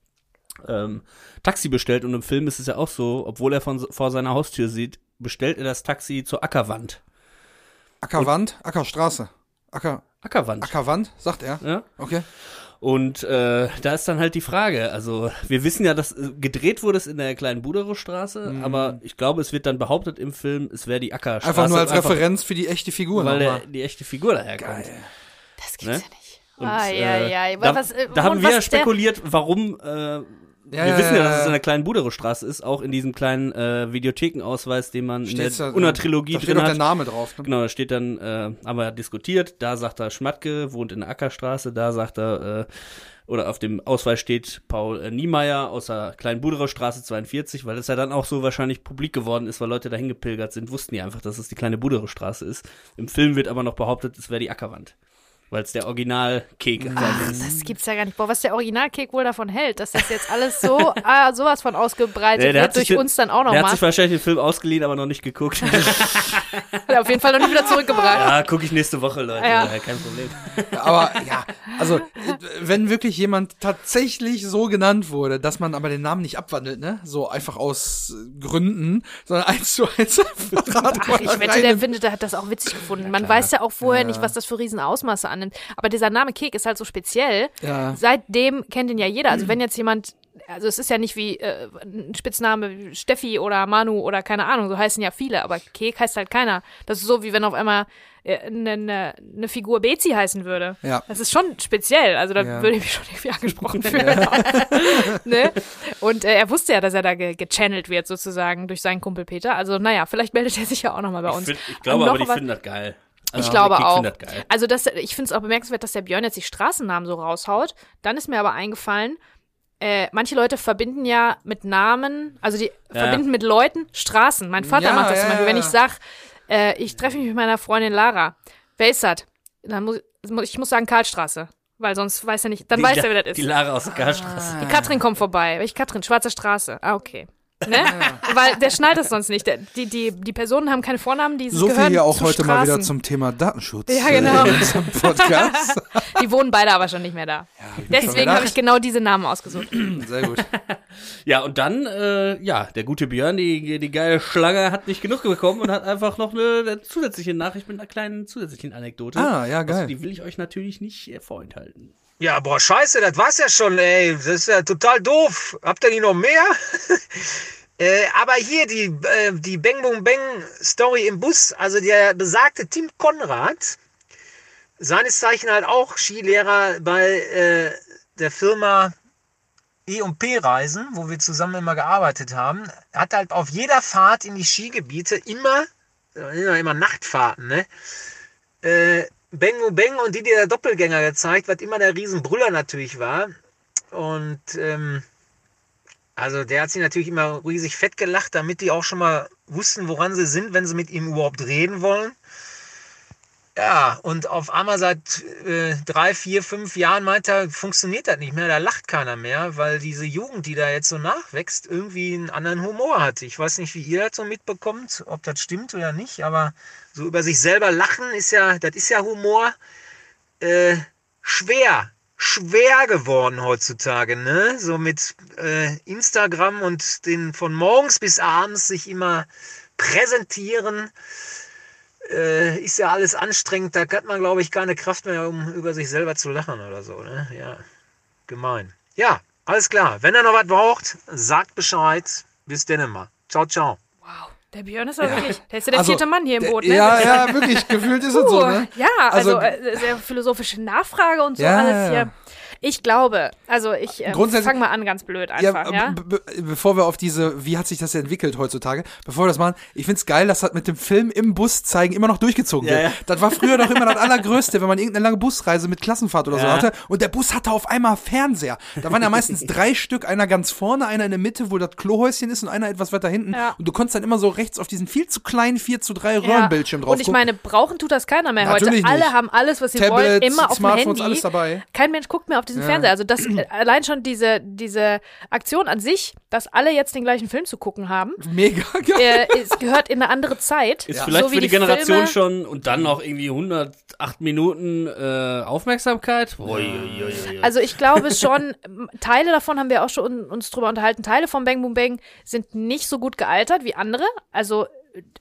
ähm, Taxi bestellt und im Film ist es ja auch so, obwohl er von, vor seiner Haustür sieht, bestellt er das Taxi zur Ackerwand. Ackerwand, Ackerstraße. Acker Ackerwand. Ackerwand, sagt er. ja? Okay. Und äh, da ist dann halt die Frage, also wir wissen ja, dass äh, gedreht wurde es in der kleinen Buderow-Straße, aber ich glaube, es wird dann behauptet im Film, es wäre die Ackerstraße. Einfach nur als einfach, Referenz für die echte Figur. Weil der, die echte Figur daherkommt. Das gibt's Ne? ja nicht. Und, Ah, ja, äh, ja. Da, Was, äh, da haben wir ja spekuliert, warum äh, Ja, wir ja, wissen ja, ja, dass es ja. in der kleinen Buderow-Straße ist, auch in diesem kleinen äh, Videothekenausweis, den man in der da- Unna-Trilogie Da steht drin auch der. Name drauf. Ne? Genau, da steht dann, äh, haben wir diskutiert, da sagt er Schmatke, wohnt in der Ackerstraße, da sagt er, äh, oder auf dem Ausweis steht Paul äh, Niemeyer aus der kleinen Buderer Straße 42, weil es ja dann auch so wahrscheinlich publik geworden ist, weil Leute dahin gepilgert sind, wussten die einfach, dass es die kleine Buderer Straße ist. Im Film wird aber noch behauptet, es wäre die Ackerwand. Weil es der Original-Kek ist. Das gibt's ja gar nicht. Boah, was der Originalkek wohl davon hält, dass das jetzt alles so, [LAUGHS] ah, sowas von ausgebreitet Nee, der wird hat durch den- uns dann auch noch Der hat sich wahrscheinlich den Film ausgeliehen, aber noch nicht geguckt. [LAUGHS] Ja, auf jeden Fall noch nicht wieder zurückgebracht. ja, gucke ich nächste Woche, Leute. Ja. Ja. Kein Problem. Aber ja, also wenn wirklich jemand tatsächlich so genannt wurde, dass man aber den Namen nicht abwandelt, ne? So einfach aus Gründen, sondern eins zu eins einfach Ach, ich wette, der findet, der hat das auch witzig gefunden. Man weiß ja auch vorher nicht, was das für Riesenausmaße annimmt. Aber dieser Name Kek ist halt so speziell. Ja. Seitdem kennt ihn ja jeder. Also wenn jetzt jemand, also es ist ja nicht wie äh, ein Spitzname wie Steffi oder Manu oder keine Ahnung, so heißen ja viele, aber Kek heißt halt keiner. Das ist so, wie wenn auf einmal eine ne, ne Figur Bezi heißen würde. Ja. Das ist schon speziell. Also da Ja. würde ich mich schon irgendwie angesprochen [LAUGHS] fühlen. [LAUGHS] ne? Und äh, er wusste ja, dass er da ge gechannelt wird sozusagen durch seinen Kumpel Peter. Also naja, vielleicht meldet er sich ja auch nochmal bei Ich, uns. find, ich glaube aber, die finden das geil. Ich glaube Kek auch. Also das, ich finde es auch bemerkenswert, dass der Björn jetzt die Straßennamen so raushaut. Dann ist mir aber eingefallen, äh, manche Leute verbinden ja mit Namen, also die Ja. verbinden mit Leuten Straßen. Mein Vater Ja, macht das ja, zum Beispiel. Wenn ich sag, äh, ich treffe mich mit meiner Freundin Lara. Wer ist das? Dann muss ich muss sagen Karlstraße. Weil sonst weiß er nicht, dann Die weiß er, wer das Die ist. Lara aus der Karlstraße. Die Katrin kommt vorbei. Welche Katrin? Schwarze Straße. Ah, okay. Ne? Weil der schnallt das sonst nicht. Der, die, die, die Personen haben keine Vornamen, die So viel hier auch heute Straßen. mal wieder zum Thema Datenschutz. Ja, genau. [LAUGHS] Äh, unserem Podcast. [LAUGHS] Die wohnen beide aber schon nicht mehr da. Deswegen habe ich genau diese Namen ausgesucht. [CLEARS THROAT] Sehr gut. [LAUGHS] Ja, und dann, äh, ja, der gute Björn, die, die geile Schlange, hat nicht genug bekommen und hat einfach noch eine, eine zusätzliche Nachricht mit einer kleinen zusätzlichen Anekdote. Ah, ja, geil. Also, die will ich euch natürlich nicht äh, vorenthalten. Ja, boah, scheiße, das war's ja schon, ey. Das ist ja total doof. Habt ihr nicht noch mehr? [LAUGHS] äh, aber hier die, äh, die Bang Boom Bang Story im Bus. Also der besagte Tim Konrad, seines Zeichen halt auch Skilehrer bei äh, der Firma E&P Reisen, wo wir zusammen immer gearbeitet haben, hat halt auf jeder Fahrt in die Skigebiete immer, immer, immer Nachtfahrten, ne? Boom Bang und die, die der Doppelgänger gezeigt, was immer der Riesenbrüller natürlich war. Und ähm, also der hat sich natürlich immer riesig fett gelacht, damit die auch schon mal wussten, woran sie sind, wenn sie mit ihm überhaupt reden wollen. Ja, und auf einmal seit äh, drei, vier, fünf Jahren meint er, funktioniert das nicht mehr, da lacht keiner mehr, weil diese Jugend, die da jetzt so nachwächst, irgendwie einen anderen Humor hat. Ich weiß nicht, wie ihr das so mitbekommt, ob das stimmt oder nicht, aber so über sich selber lachen ist ja, das ist ja Humor. Äh, schwer, schwer geworden heutzutage, ne? So mit äh, Instagram und den von morgens bis abends sich immer präsentieren. Äh, ist ja alles anstrengend, da hat man, glaube ich, keine Kraft mehr, um über sich selber zu lachen oder so, ne? Ja, gemein. Ja, alles klar. Wenn ihr noch was braucht, sagt Bescheid. Bis denn mal. Ciao, ciao. Der Björn ist aber wirklich, der ist ja der vierte Mann hier im Boot, ne? Also, Ja, ja, wirklich, gefühlt ist es so, Puh, ne? Ja, also, Also- äh, sehr philosophische Nachfrage und so Ja, alles ja, ja. hier. Ich glaube, also ich äh, Grundsätzlich- fang mal an ganz blöd einfach, ja? be- be- bevor wir auf diese, wie hat sich das entwickelt heutzutage, bevor wir das machen, ich find's geil, dass das mit dem Film im Bus zeigen immer noch durchgezogen Ja, wird. ja. Das war früher doch immer das [LAUGHS] Allergrößte, wenn man irgendeine lange Busreise mit Klassenfahrt oder so Ja. hatte und der Bus hatte auf einmal Fernseher. Da waren ja meistens [LAUGHS] drei Stück, einer ganz vorne, einer in der Mitte, wo das Klohäuschen ist und einer etwas weiter hinten. Ja. Und du konntest dann immer so rechts auf diesen viel zu kleinen 4 zu 3 Ja. Röhrenbildschirm drauf Und ich meine, brauchen tut das keiner mehr Natürlich heute. Alle nicht. haben alles, was sie Tablets, wollen, immer auf dem Smartphones, Handy. alles dabei. Kein Mensch guckt mehr auf diesen Ja. Fernseher. Also das äh, [CLEARS THROAT] allein schon diese diese Aktion an sich, dass alle jetzt den gleichen Film zu gucken haben, Mega geil. äh, es gehört in eine andere Zeit. Ist Ja. vielleicht so wie für die, Generation Filme, schon und dann noch irgendwie 108 Minuten äh, Aufmerksamkeit. Ui, ui, ui, ui. Also ich glaube schon, Teile davon haben wir auch schon uns drüber unterhalten. Teile von Bang Boom Bang sind nicht so gut gealtert wie andere. Also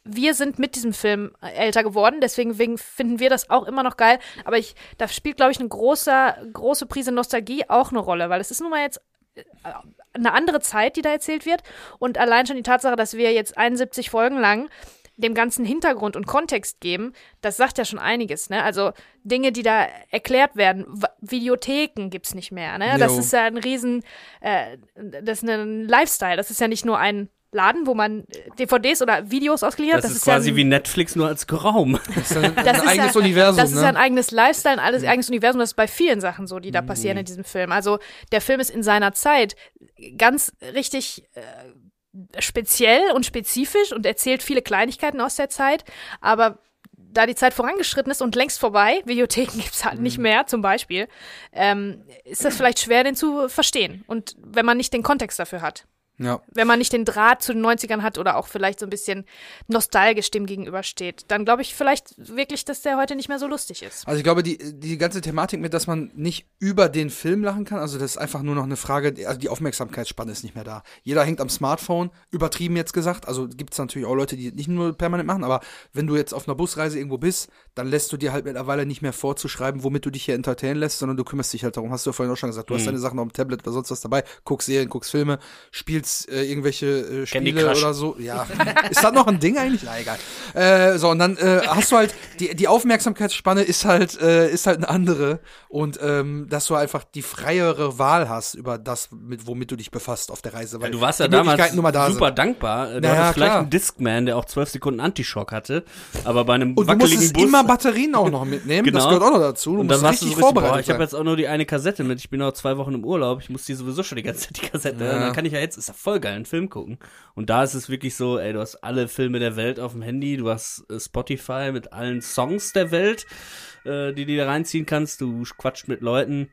wir sind mit diesem Film äh, älter geworden, deswegen wegen finden wir das auch immer noch geil. Aber ich, da spielt, glaube ich, eine große, große Prise Nostalgie auch eine Rolle, weil es ist nun mal jetzt äh, eine andere Zeit, die da erzählt wird. Und allein schon die Tatsache, dass wir jetzt 71 Folgen lang dem ganzen Hintergrund und Kontext geben, das sagt ja schon einiges, ne? Also Dinge, die da erklärt werden, W Videotheken gibt's nicht mehr, ne? Das ist ja ein riesen, äh, das ist ein Lifestyle, das ist ja nicht nur ein Laden, wo man äh, DVDs oder Videos ausgeliehen hat. das, ist quasi ja ein, wie Netflix nur als Raum. Das ist ein, das ein ist eigenes ja, Universum, Das ist ne? ein eigenes Lifestyle, ein alles eigenes Universum. Das ist bei vielen Sachen so, die da passieren Mhm. in diesem Film. Also der Film ist in seiner Zeit ganz richtig äh, speziell und spezifisch und erzählt viele Kleinigkeiten aus der Zeit, aber da die Zeit vorangeschritten ist und längst vorbei, Videotheken [LAUGHS] gibt's halt Mhm. nicht mehr zum Beispiel, ähm, ist das vielleicht schwer, den zu verstehen. Und wenn man nicht den Kontext dafür hat. Ja. Wenn man nicht den Draht zu den 90ern hat oder auch vielleicht so ein bisschen nostalgisch dem gegenübersteht, dann glaube ich vielleicht wirklich, dass der heute nicht mehr so lustig ist. Also ich glaube, die, die ganze Thematik mit, dass man nicht über den Film lachen kann, also das ist einfach nur noch eine Frage, also die Aufmerksamkeitsspanne ist nicht mehr da. Jeder hängt am Smartphone, übertrieben jetzt gesagt. Also gibt es natürlich auch Leute, die nicht nur permanent machen, aber wenn du jetzt auf einer Busreise irgendwo bist, dann lässt du dir halt mittlerweile nicht mehr vorzuschreiben, womit du dich hier entertainen lässt, sondern du kümmerst dich halt darum. Hast du ja vorhin auch schon gesagt, du hast deine Sachen auf dem Tablet oder sonst was dabei, guckst Serien, guckst Filme, spielst äh, irgendwelche äh, Spiele oder so. Ja, [LAUGHS] ist das noch ein Ding eigentlich? Na egal. Äh, so und dann äh, hast du halt die die Aufmerksamkeitsspanne ist halt äh, ist halt eine andere und ähm, dass du einfach die freiere Wahl hast über das, mit womit du dich befasst auf der Reise. Ja, Weil du warst ja damals da super sind. dankbar. Du Ja, hattest vielleicht klar. einen Discman, der auch 12 Sekunden Antischock hatte, aber bei einem Und du wackeligen musstest Bus immer Batterien auch noch mitnehmen. Das Genau. gehört auch noch dazu. Du und musst dann warst du richtig so richtig, boah, vorbereitet ich habe jetzt auch nur die eine Kassette mit. Ich bin noch zwei Wochen im Urlaub. Ich muss die sowieso schon die ganze Zeit die Kassette. Ja. Dann kann ich ja jetzt, ja voll geil, einen Film gucken. Und da ist es wirklich so, ey, du hast alle Filme der Welt auf dem Handy, du hast äh, Spotify mit allen Songs der Welt, äh, die du da reinziehen kannst. Du quatscht mit Leuten.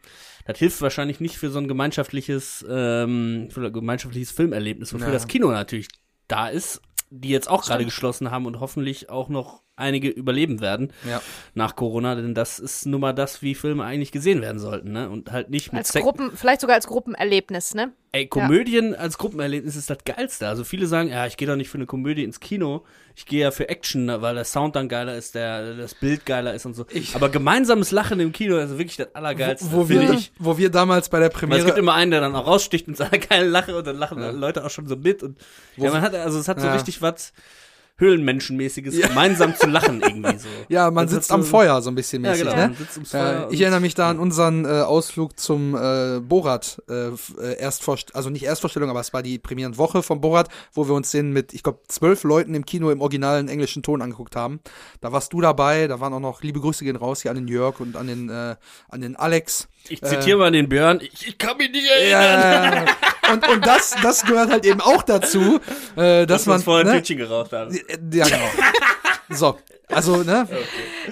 Das hilft wahrscheinlich nicht für so ein gemeinschaftliches, ähm, für ein gemeinschaftliches Filmerlebnis, wofür Ja. das Kino natürlich da ist, die jetzt auch gerade geschlossen haben und hoffentlich auch noch einige überleben werden Ja. nach Corona, denn das ist nun mal das, wie Filme eigentlich gesehen werden sollten, ne? Und halt nicht mit Als Sek- Gruppen, vielleicht sogar als Gruppenerlebnis, ne? Ey, Komödien als Gruppenerlebnis ist das geilste. Also viele sagen, ja, ich gehe doch nicht für eine Komödie ins Kino, ich gehe ja für Action, weil der Sound dann geiler ist, der das Bild geiler ist und so. Ich- Aber gemeinsames Lachen im Kino ist wirklich das allergeilste, Wo finde wir, ich. wo wir damals bei der Weil es Premiere gibt immer einen, der dann auch raussticht mit seiner geilen Lache und dann lachen Leute auch schon so mit und ja, man hat also es hat so Ja. richtig was Höhlenmenschenmäßiges, gemeinsam zu lachen irgendwie so. [LAUGHS] Ja, man Das sitzt am so- Feuer so ein bisschen Ja, mäßig, genau. ne? Man sitzt ums Feuer Äh, ich erinnere mich da an unseren äh, Ausflug zum äh, Borat, äh, äh, Erstvorst also nicht Erstvorstellung, aber es war die Premierenwoche von Borat, wo wir uns den mit, ich glaube, zwölf Leuten im Kino im originalen englischen Ton angeguckt haben. Da warst du dabei, da waren auch noch liebe Grüße gehen raus hier an den Jörg und an den, äh, an den Alex. Ich zitiere mal den Björn, ich, ich kann mich nicht erinnern. Ja, ja, ja. und, und das, das gehört halt eben auch dazu, äh, dass dass man. vorher ein ne? Tütchen geraucht haben. Ja, genau. So, also, ne?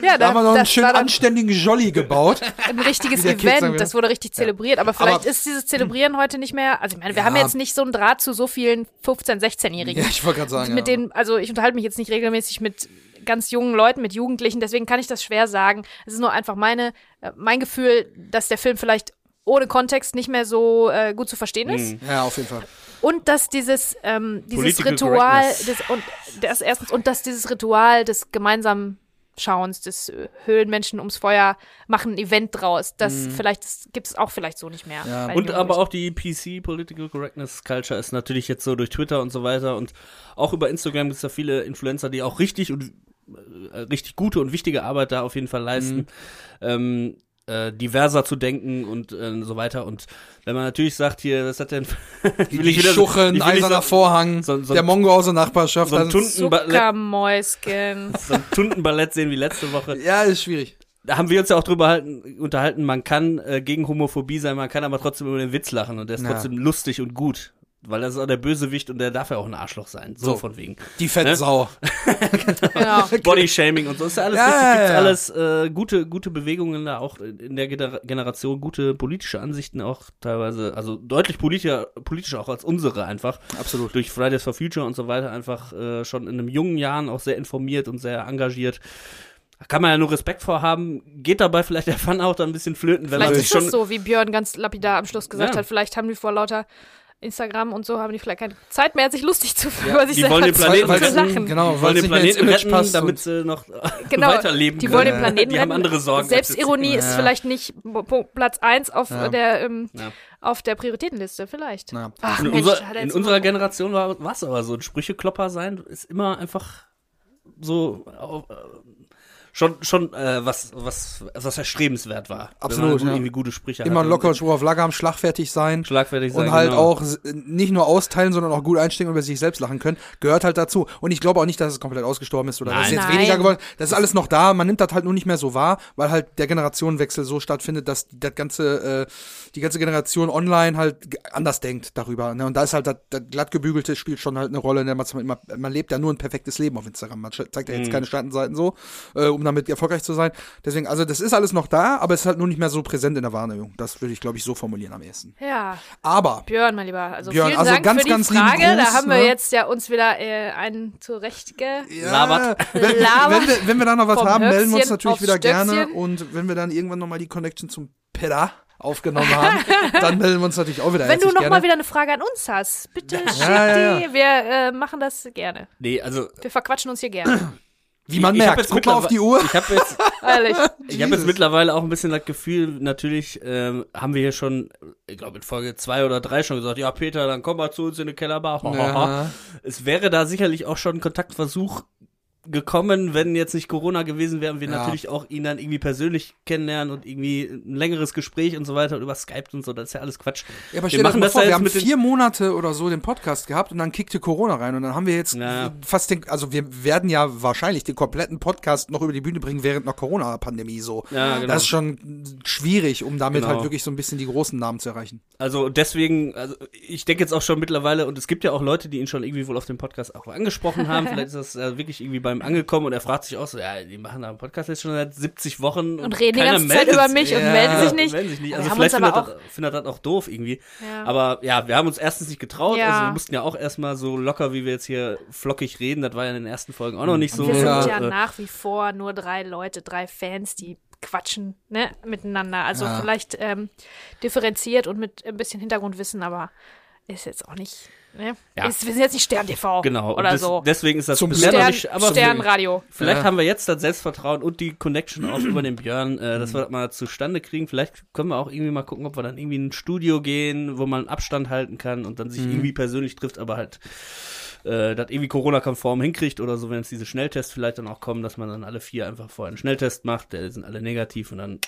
Ja, Da haben wir noch einen schönen anständigen Jolly gebaut. ein richtiges Event, das wurde richtig zelebriert, aber vielleicht Aber- ist dieses Zelebrieren heute nicht mehr, also ich meine, wir Ja. haben jetzt nicht so einen Draht zu so vielen 15-, 16-Jährigen. Ja, ich wollte gerade sagen. mit ja. denen, also ich unterhalte mich jetzt nicht regelmäßig mit ganz jungen Leuten, mit Jugendlichen, deswegen kann ich das schwer sagen. Es ist nur einfach meine, äh, mein Gefühl, dass der Film vielleicht ohne Kontext nicht mehr so äh, gut zu verstehen ist. Mhm. Ja, auf jeden Fall. Und dass dieses, ähm, dieses Political Ritual, des, und das erstens, und dass dieses Ritual des gemeinsamen Schauens, des äh, Höhlenmenschen ums Feuer machen ein Event draus. Das vielleicht gibt es auch vielleicht so nicht mehr. Ja. Und aber auch die PC, Political Correctness Culture, ist natürlich jetzt so durch Twitter und so weiter und auch über Instagram gibt es da viele Influencer, die auch richtig und richtig gute und wichtige Arbeit da auf jeden Fall leisten, ähm, äh, diverser zu denken und äh, so weiter. Und wenn man natürlich sagt, hier, das hat denn [LAUGHS] Die, die Schuche, ein eiserner Vorhang, so- so- der Mongo aus der Nachbarschaft. so ein Tuntenballett, [LAUGHS] so ein Tuntenballett sehen wie letzte Woche. ja, ist schwierig. Da haben wir uns ja auch drüber halten, unterhalten, man kann äh, gegen Homophobie sein, man kann aber trotzdem über den Witz lachen und der ist Ja. trotzdem lustig und gut. Weil das ist auch der Bösewicht und der darf ja auch ein Arschloch sein. So, So. von wegen. Die Fettsau. [LAUGHS] genau. Bodyshaming und so ist ja alles Ja, richtig, gibt's ja. alles äh, gute, gute Bewegungen da auch in der Gener Generation, gute politische Ansichten auch teilweise, also deutlich politischer, politischer auch als unsere einfach. Absolut. Durch Fridays for Future und so weiter einfach äh, schon in einem jungen Jahren auch sehr informiert und sehr engagiert. Da kann man ja nur Respekt vor haben. Geht dabei vielleicht der Fun auch da ein bisschen flöten, wenn Vielleicht man ist sich schon das so, wie Björn ganz lapidar am Schluss gesagt Ja. hat. Vielleicht haben die vor lauter Instagram und so, haben die vielleicht keine Zeit mehr, sich lustig zu über sich die selber wollen den Planeten weil- zu lachen. Genau, Die weil den Planeten retten, passt damit sie noch [LAUGHS] Genau, weiterleben die können. wollen den Planeten Die haben retten. andere Sorgen. Selbstironie ist Ja. vielleicht nicht Platz eins auf Ja. der ähm, Ja. auf der Prioritätenliste, vielleicht. Ja. Ach In, Mensch, unser, hat er in unserer Generation war es aber so. Ein Sprücheklopper sein ist immer einfach so äh, schon schon äh, was was was erstrebenswert war. Absolut, Wenn man ja. irgendwie gute Sprüche Immer hatte locker Spruch auf Lager am schlagfertig sein. schlagfertig sein. und halt genau. auch nicht nur austeilen, sondern auch gut einstecken und über sich selbst lachen können, gehört halt dazu. Und ich glaube auch nicht, dass es komplett ausgestorben ist oder dass es Nein. jetzt Nein. weniger geworden Das ist alles noch da. Man nimmt das halt nur nicht mehr so wahr, weil halt der Generationenwechsel so stattfindet, dass das ganze, äh, die ganze Generation online halt anders denkt darüber. Ne? Und da ist halt das, das glattgebügelte spielt schon halt eine Rolle. Ne? Man, man, lebt ja nur ein perfektes Leben auf Instagram. Man zeigt ja Mhm. jetzt keine Schattenseiten so, äh, um damit erfolgreich zu sein. Deswegen, also das ist alles noch da, aber es ist halt nur nicht mehr so präsent in der Wahrnehmung. Das würde ich, glaube ich, so formulieren am ehesten. Ja, Aber Björn, mein Lieber. Also Björn, vielen also Dank ganz, für die ganz Frage. Gruß, da haben wir ne? jetzt ja uns wieder äh, einen zurechtge... Ja. Wenn, wenn, wir, wenn wir da noch was Vom haben, melden wir uns Höchstchen natürlich wieder gerne. Stöckchen. Und wenn wir dann irgendwann nochmal die Connection zum Pedda aufgenommen haben, [LAUGHS] dann melden wir uns natürlich auch wieder Wenn du herzlich noch gerne. mal wieder eine Frage an uns hast, bitte schick ja, ja. die. Wir äh, machen das gerne. nee, also Wir verquatschen uns hier gerne. [CLEARS THROAT] Wie man ich hab merkt, jetzt guck mal auf die Uhr. Ich habe jetzt. Ich habe jetzt mittlerweile auch ein bisschen das Gefühl, natürlich ähm, haben wir hier schon, ich glaube in Folge zwei oder drei schon gesagt, ja Peter, dann komm mal zu uns in den Kellerbar. Ja. Es wäre da sicherlich auch schon ein Kontaktversuch gekommen, wenn jetzt nicht Corona gewesen wäre und wir Ja. natürlich auch ihn dann irgendwie persönlich kennenlernen und irgendwie ein längeres Gespräch und so weiter und über Skype und so, das ist ja alles Quatsch. Ja, aber wir machen das vor, wir haben vier Monate oder so den Podcast gehabt und dann kickte Corona rein und dann haben wir jetzt Ja. fast den, also wir werden ja wahrscheinlich den kompletten Podcast noch über die Bühne bringen während einer Corona-Pandemie so. Ja, genau. Das ist schon schwierig, um damit Genau. halt wirklich so ein bisschen die großen Namen zu erreichen. Also deswegen, also ich denke jetzt auch schon mittlerweile, und es gibt ja auch Leute, die ihn schon irgendwie wohl auf dem Podcast auch angesprochen haben. [LAUGHS] Vielleicht ist das äh, wirklich irgendwie beim angekommen und er fragt sich auch so, ja, die machen da einen Podcast jetzt schon seit 70 Wochen Und reden die ganze Zeit über mich und Ja. melden sich nicht. Melden sich nicht. Also vielleicht findet, aber das, findet das auch doof irgendwie. Ja. Aber ja, wir haben uns erstens nicht getraut. Ja. Also wir mussten ja auch erstmal so locker, wie wir jetzt hier flockig reden. Das war ja in den ersten Folgen auch noch nicht so. Wir Ja. sind ja äh, nach wie vor nur drei Leute, drei Fans, die quatschen ne, miteinander. Also Ja. vielleicht ähm, differenziert und mit ein bisschen Hintergrundwissen, aber ist jetzt auch nicht. Ne? Ja. Ist, wir sind jetzt nicht Stern TV Genau. oder des, so. deswegen ist das Zum noch Stern, nicht, aber Sternradio. Vielleicht Ja. haben wir jetzt das Selbstvertrauen und die Connection auch über den Björn, äh, Mhm. dass wir das mal zustande kriegen. Vielleicht können wir auch irgendwie mal gucken, ob wir dann irgendwie in ein Studio gehen, wo man Abstand halten kann und dann Mhm. sich irgendwie persönlich trifft, aber halt äh, das irgendwie Corona-konform hinkriegt oder so, wenn es diese Schnelltests vielleicht dann auch kommen, dass man dann alle vier einfach vorher einen Schnelltest macht, der sind alle negativ und dann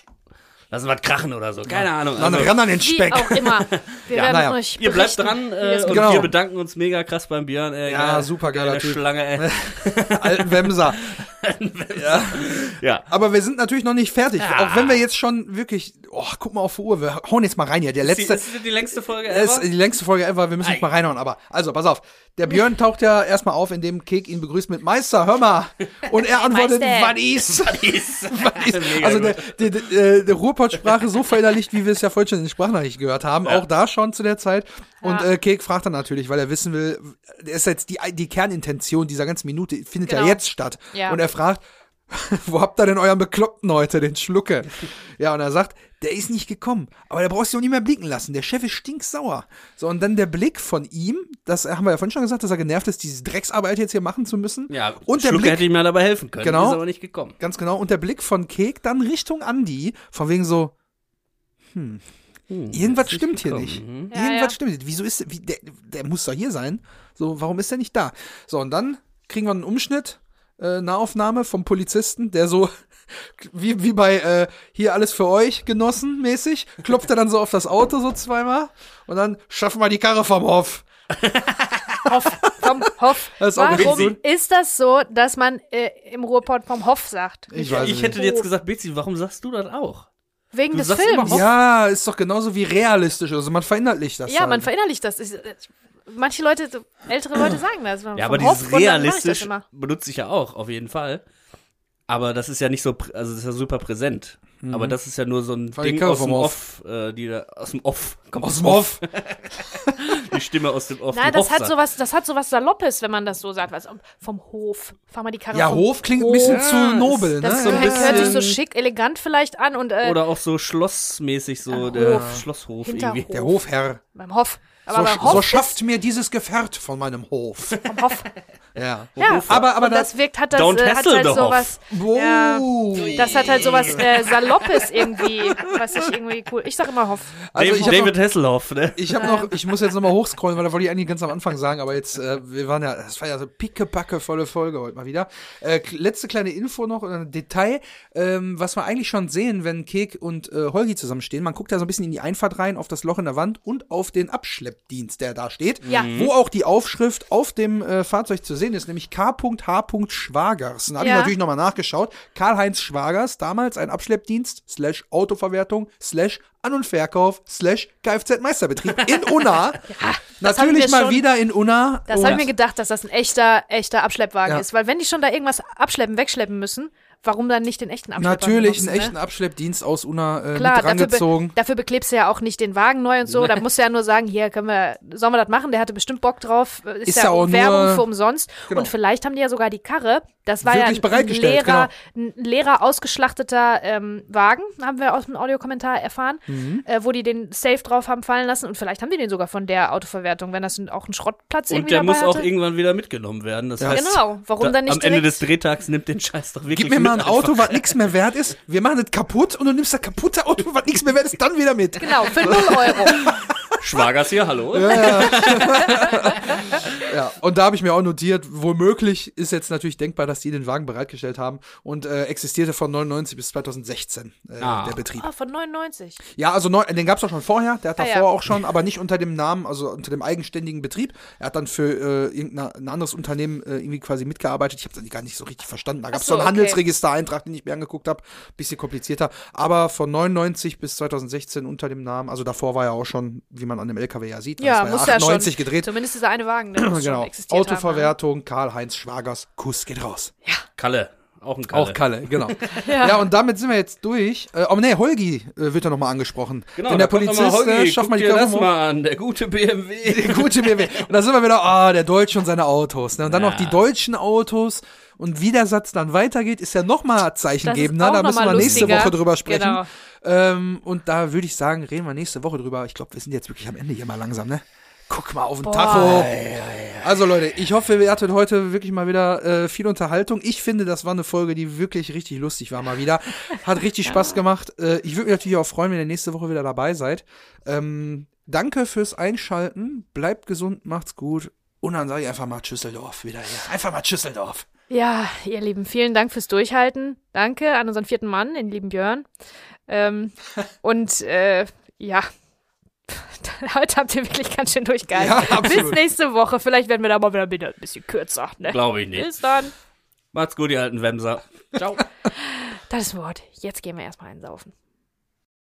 lassen wir krachen oder so. Keine Ahnung. Dann Also, ran an den Wie Speck. auch immer. [LAUGHS] Wir Ja, werden naja. euch ihr bleibt berichten, dran wie äh, und Genau. wir bedanken uns mega krass beim Björn. Ey, Ja, geil. super geiler Geile Typ. Schlange, ey. [LAUGHS] Alten Wemser. ja. Ja. Aber wir sind natürlich noch nicht fertig. Ja. Auch wenn wir jetzt schon wirklich, oh, guck mal auf die Uhr, wir hauen jetzt mal rein hier. Der letzte, Das ist die längste Folge ever. ist die längste Folge ever, wir müssen nicht Ei. mal reinhauen, aber also pass auf. Der Björn taucht ja erstmal auf, indem Kek ihn begrüßt mit Meister, hör mal. Und er [LAUGHS] antwortet, was ist? Was ist? Was ist? Mega Also der, der, der, der Ruhrpott-Sprache so verinnerlicht, wie wir es ja vorhin schon in den Sprachnachrichten gehört haben, Ja. auch da schon zu der Zeit. Und Ja. äh, Kek fragt dann natürlich, weil er wissen will, der ist jetzt die, die Kernintention dieser ganzen Minute findet ja Genau. jetzt statt. Ja. Und er fragt, [LAUGHS] wo habt ihr denn euren Bekloppten heute, den Schlucke? [LAUGHS] Ja, und er sagt, der ist nicht gekommen. Aber der brauchst du auch nicht mehr blicken lassen. Der Chef ist stinksauer. So, und dann der Blick von ihm, das haben wir ja vorhin schon gesagt, dass er genervt ist, diese Drecksarbeit jetzt hier machen zu müssen. Ja, und der Schlucke Blick, hätte ihm ja dabei helfen können. Genau. Ist aber nicht gekommen. ganz genau, und der Blick von Kek dann Richtung Andi, von wegen so, Hm, irgendwas ist nicht stimmt hier nicht. Mhm. Ja, Irgendwas ja. stimmt nicht. Wieso ist, wie, der, der muss doch hier sein. So, warum ist der nicht da? So, und dann kriegen wir einen Umschnitt, äh, Nahaufnahme vom Polizisten, der so, [LAUGHS] wie, wie bei äh, hier alles für euch genossen mäßig, klopft er dann so auf das Auto so zweimal und dann schaffen wir die Karre vom Hof. [LAUGHS] Hoff, vom Hoff. [LAUGHS] Das ist auch richtig Warum ist das so, dass man äh, im Ruhrpott vom Hoff sagt? Ich Ich nicht. hätte jetzt gesagt, Betsy, warum sagst du das auch? Wegen Du des Films. Ja, ist doch genauso wie realistisch. Also man verinnerlicht das. Ja, halt. man verinnerlicht das. Ich, äh, manche Leute, so ältere Leute sagen das. Ja, aber dieses und dann mach ich das realistisch immer. benutze ich ja auch, auf jeden Fall. Aber das ist ja nicht so, also das ist ja super präsent. Aber das ist ja nur so ein die Ding aus dem vom Off, äh, die da, aus dem Off. Kommt Aus dem Off. [LAUGHS] Die Stimme aus dem Off. Nein, das hat sowas, das hat sowas Saloppes, wenn man das so sagt. Was, vom Hof. Fahr mal die Karre Ja, vom Hof klingt ein bisschen Ja, zu es- nobel, ne? Das so ein hört sich so schick, elegant vielleicht an und äh, Oder auch so schlossmäßig, so der Hof. Schlosshof Hinterhof. irgendwie. Der Hofherr. beim Hof. Aber So, so schafft mir dieses Gefährt von meinem Hof. [LAUGHS] vom Hof. ja. Ja, Aber- aber das- das wirkt, hat das, äh, hat halt sowas. Ja. Oh. Das hat halt sowas äh, Saloppes irgendwie, was ich irgendwie cool. Ich sag immer Hoff. Also David, David Hasselhoff, ne? Ich habe noch, ich muss jetzt nochmal hochscrollen, weil da wollte ich eigentlich ganz am Anfang sagen, aber jetzt, äh, wir waren ja, das war ja so pickepacke volle Folge heute mal wieder. Äh, letzte kleine Info noch, oder ein Detail, ähm, was wir eigentlich schon sehen, wenn Kek und äh, Holgi zusammenstehen. Man guckt da so ein bisschen in die Einfahrt rein, auf das Loch in der Wand und auf den Abschleppdienst, der da steht. Ja. Wo auch die Aufschrift auf dem äh, Fahrzeug zu sehen ist, nämlich K.H. Schwagers. Da habe Ja. ich natürlich nochmal nachgeschaut. Karl-Heinz Schwagers, damals ein Abschleppdienst, slash Autoverwertung, slash An- und Verkauf, slash Kfz-Meisterbetrieb in Unna. [LAUGHS] hatten natürlich mal schon. wieder in Unna. Das habe ich mir gedacht, dass das ein echter, echter Abschleppwagen Ja. ist. Weil wenn die schon da irgendwas abschleppen, wegschleppen müssen, warum dann nicht den echten Abschleppwagen Natürlich benutzen, einen echten ne? Abschleppdienst aus Unna äh, Klar, mit dafür, be dafür beklebst du ja auch nicht den Wagen neu und so. Da musst du ja nur sagen, hier können wir, sollen wir das machen? Der hatte bestimmt Bock drauf. Ist, Ist ja auch Werbung nur- für umsonst. Genau. Und vielleicht haben die ja sogar die Karre. Das war Wirklich ja ein genau. leerer, ein leerer ausgeschlachterter ähm, Wagen, haben wir aus dem Audiokommentar erfahren, Mhm. äh, wo die den Safe drauf haben fallen lassen. Und vielleicht haben die den sogar von der Autoverwertung, wenn das auch ein Schrottplatz Und irgendwie der dabei muss auch hatte. irgendwann wieder mitgenommen werden. Das Ja. heißt, Genau, warum da, dann nicht am Ende des Drehtags nimmt den Scheiß doch wirklich Gib mir mal ein Auto, was nichts mehr wert ist. Wir machen es kaputt und du nimmst das kaputte Auto, was nichts mehr wert ist, dann wieder mit. Genau, für 0 Euro. [LAUGHS] Schwagers hier, hallo? Ja, und da habe ich mir auch notiert, womöglich ist jetzt natürlich denkbar, dass die den Wagen bereitgestellt haben und äh, existierte von 99 bis 2016 äh, Ah. der Betrieb. Ah, von 99. Ja, also neun, den gab's auch schon vorher, der hat Ah, davor ja. auch schon, aber nicht unter dem Namen, also unter dem eigenständigen Betrieb. Er hat dann für äh, irgendein ein anderes Unternehmen äh, irgendwie quasi mitgearbeitet. Ich habe das gar nicht so richtig verstanden. Da gab's so, so einen okay. Handelsregistereintrag, den ich mir angeguckt habe. Bisschen komplizierter. Aber von 99 bis 2016 unter dem Namen. Also davor war er auch schon, wie man an dem LKW ja sieht. Ja, das muss ja 98 schon. gedreht. Zumindest dieser eine Wagen, der [CLEARS THROAT] muss schon Genau. ne? Autoverwertung, Karl-Heinz Schwagers, Kuss geht raus. Kalle. Auch ein Kalle. Auch Kalle, genau. [LAUGHS] ja. und damit sind wir jetzt durch. Äh, oh nee, Holgi äh, wird ja nochmal angesprochen. Genau, Denn der Polizist, mal, äh, Holgi, schafft guck mal die dir das mal an, der gute BMW. [LAUGHS] Der gute BMW. Und da sind wir wieder, ah, der Deutsche und seine Autos. Ne? Und dann Ja. noch die deutschen Autos. Und wie der Satz dann weitergeht, ist ja nochmal zeichengebender. Da müssen wir nächste lustiger. Woche drüber sprechen. Genau. Ähm, und da würde ich sagen, reden wir nächste Woche drüber. Ich glaube, wir sind jetzt wirklich am Ende hier mal langsam, ne? Guck mal auf den Boah. Tacho. Also Leute, ich hoffe, ihr hattet heute wirklich mal wieder äh, viel Unterhaltung. Ich finde, das war eine Folge, die wirklich richtig lustig war mal wieder. Hat richtig [LAUGHS] Spaß gemacht. Äh, ich würde mich natürlich auch freuen, wenn ihr nächste Woche wieder dabei seid. Ähm, danke fürs Einschalten. Bleibt gesund, macht's gut. Und dann sage ich einfach mal Schüsseldorf wieder hier. Einfach mal Schüsseldorf. Ja, ihr Lieben, vielen Dank fürs Durchhalten. Danke an unseren vierten Mann, den lieben Björn. Ähm, [LAUGHS] und äh, ja, [LAUGHS] heute habt ihr wirklich ganz schön durchgehalten. Ja, Bis nächste Woche. Vielleicht werden wir da mal wieder ein bisschen kürzer. Ne? Glaube ich nicht. Bis dann. Macht's gut, ihr alten Wemser. Ciao. [LAUGHS] Das Wort. Jetzt gehen wir erstmal einsaufen.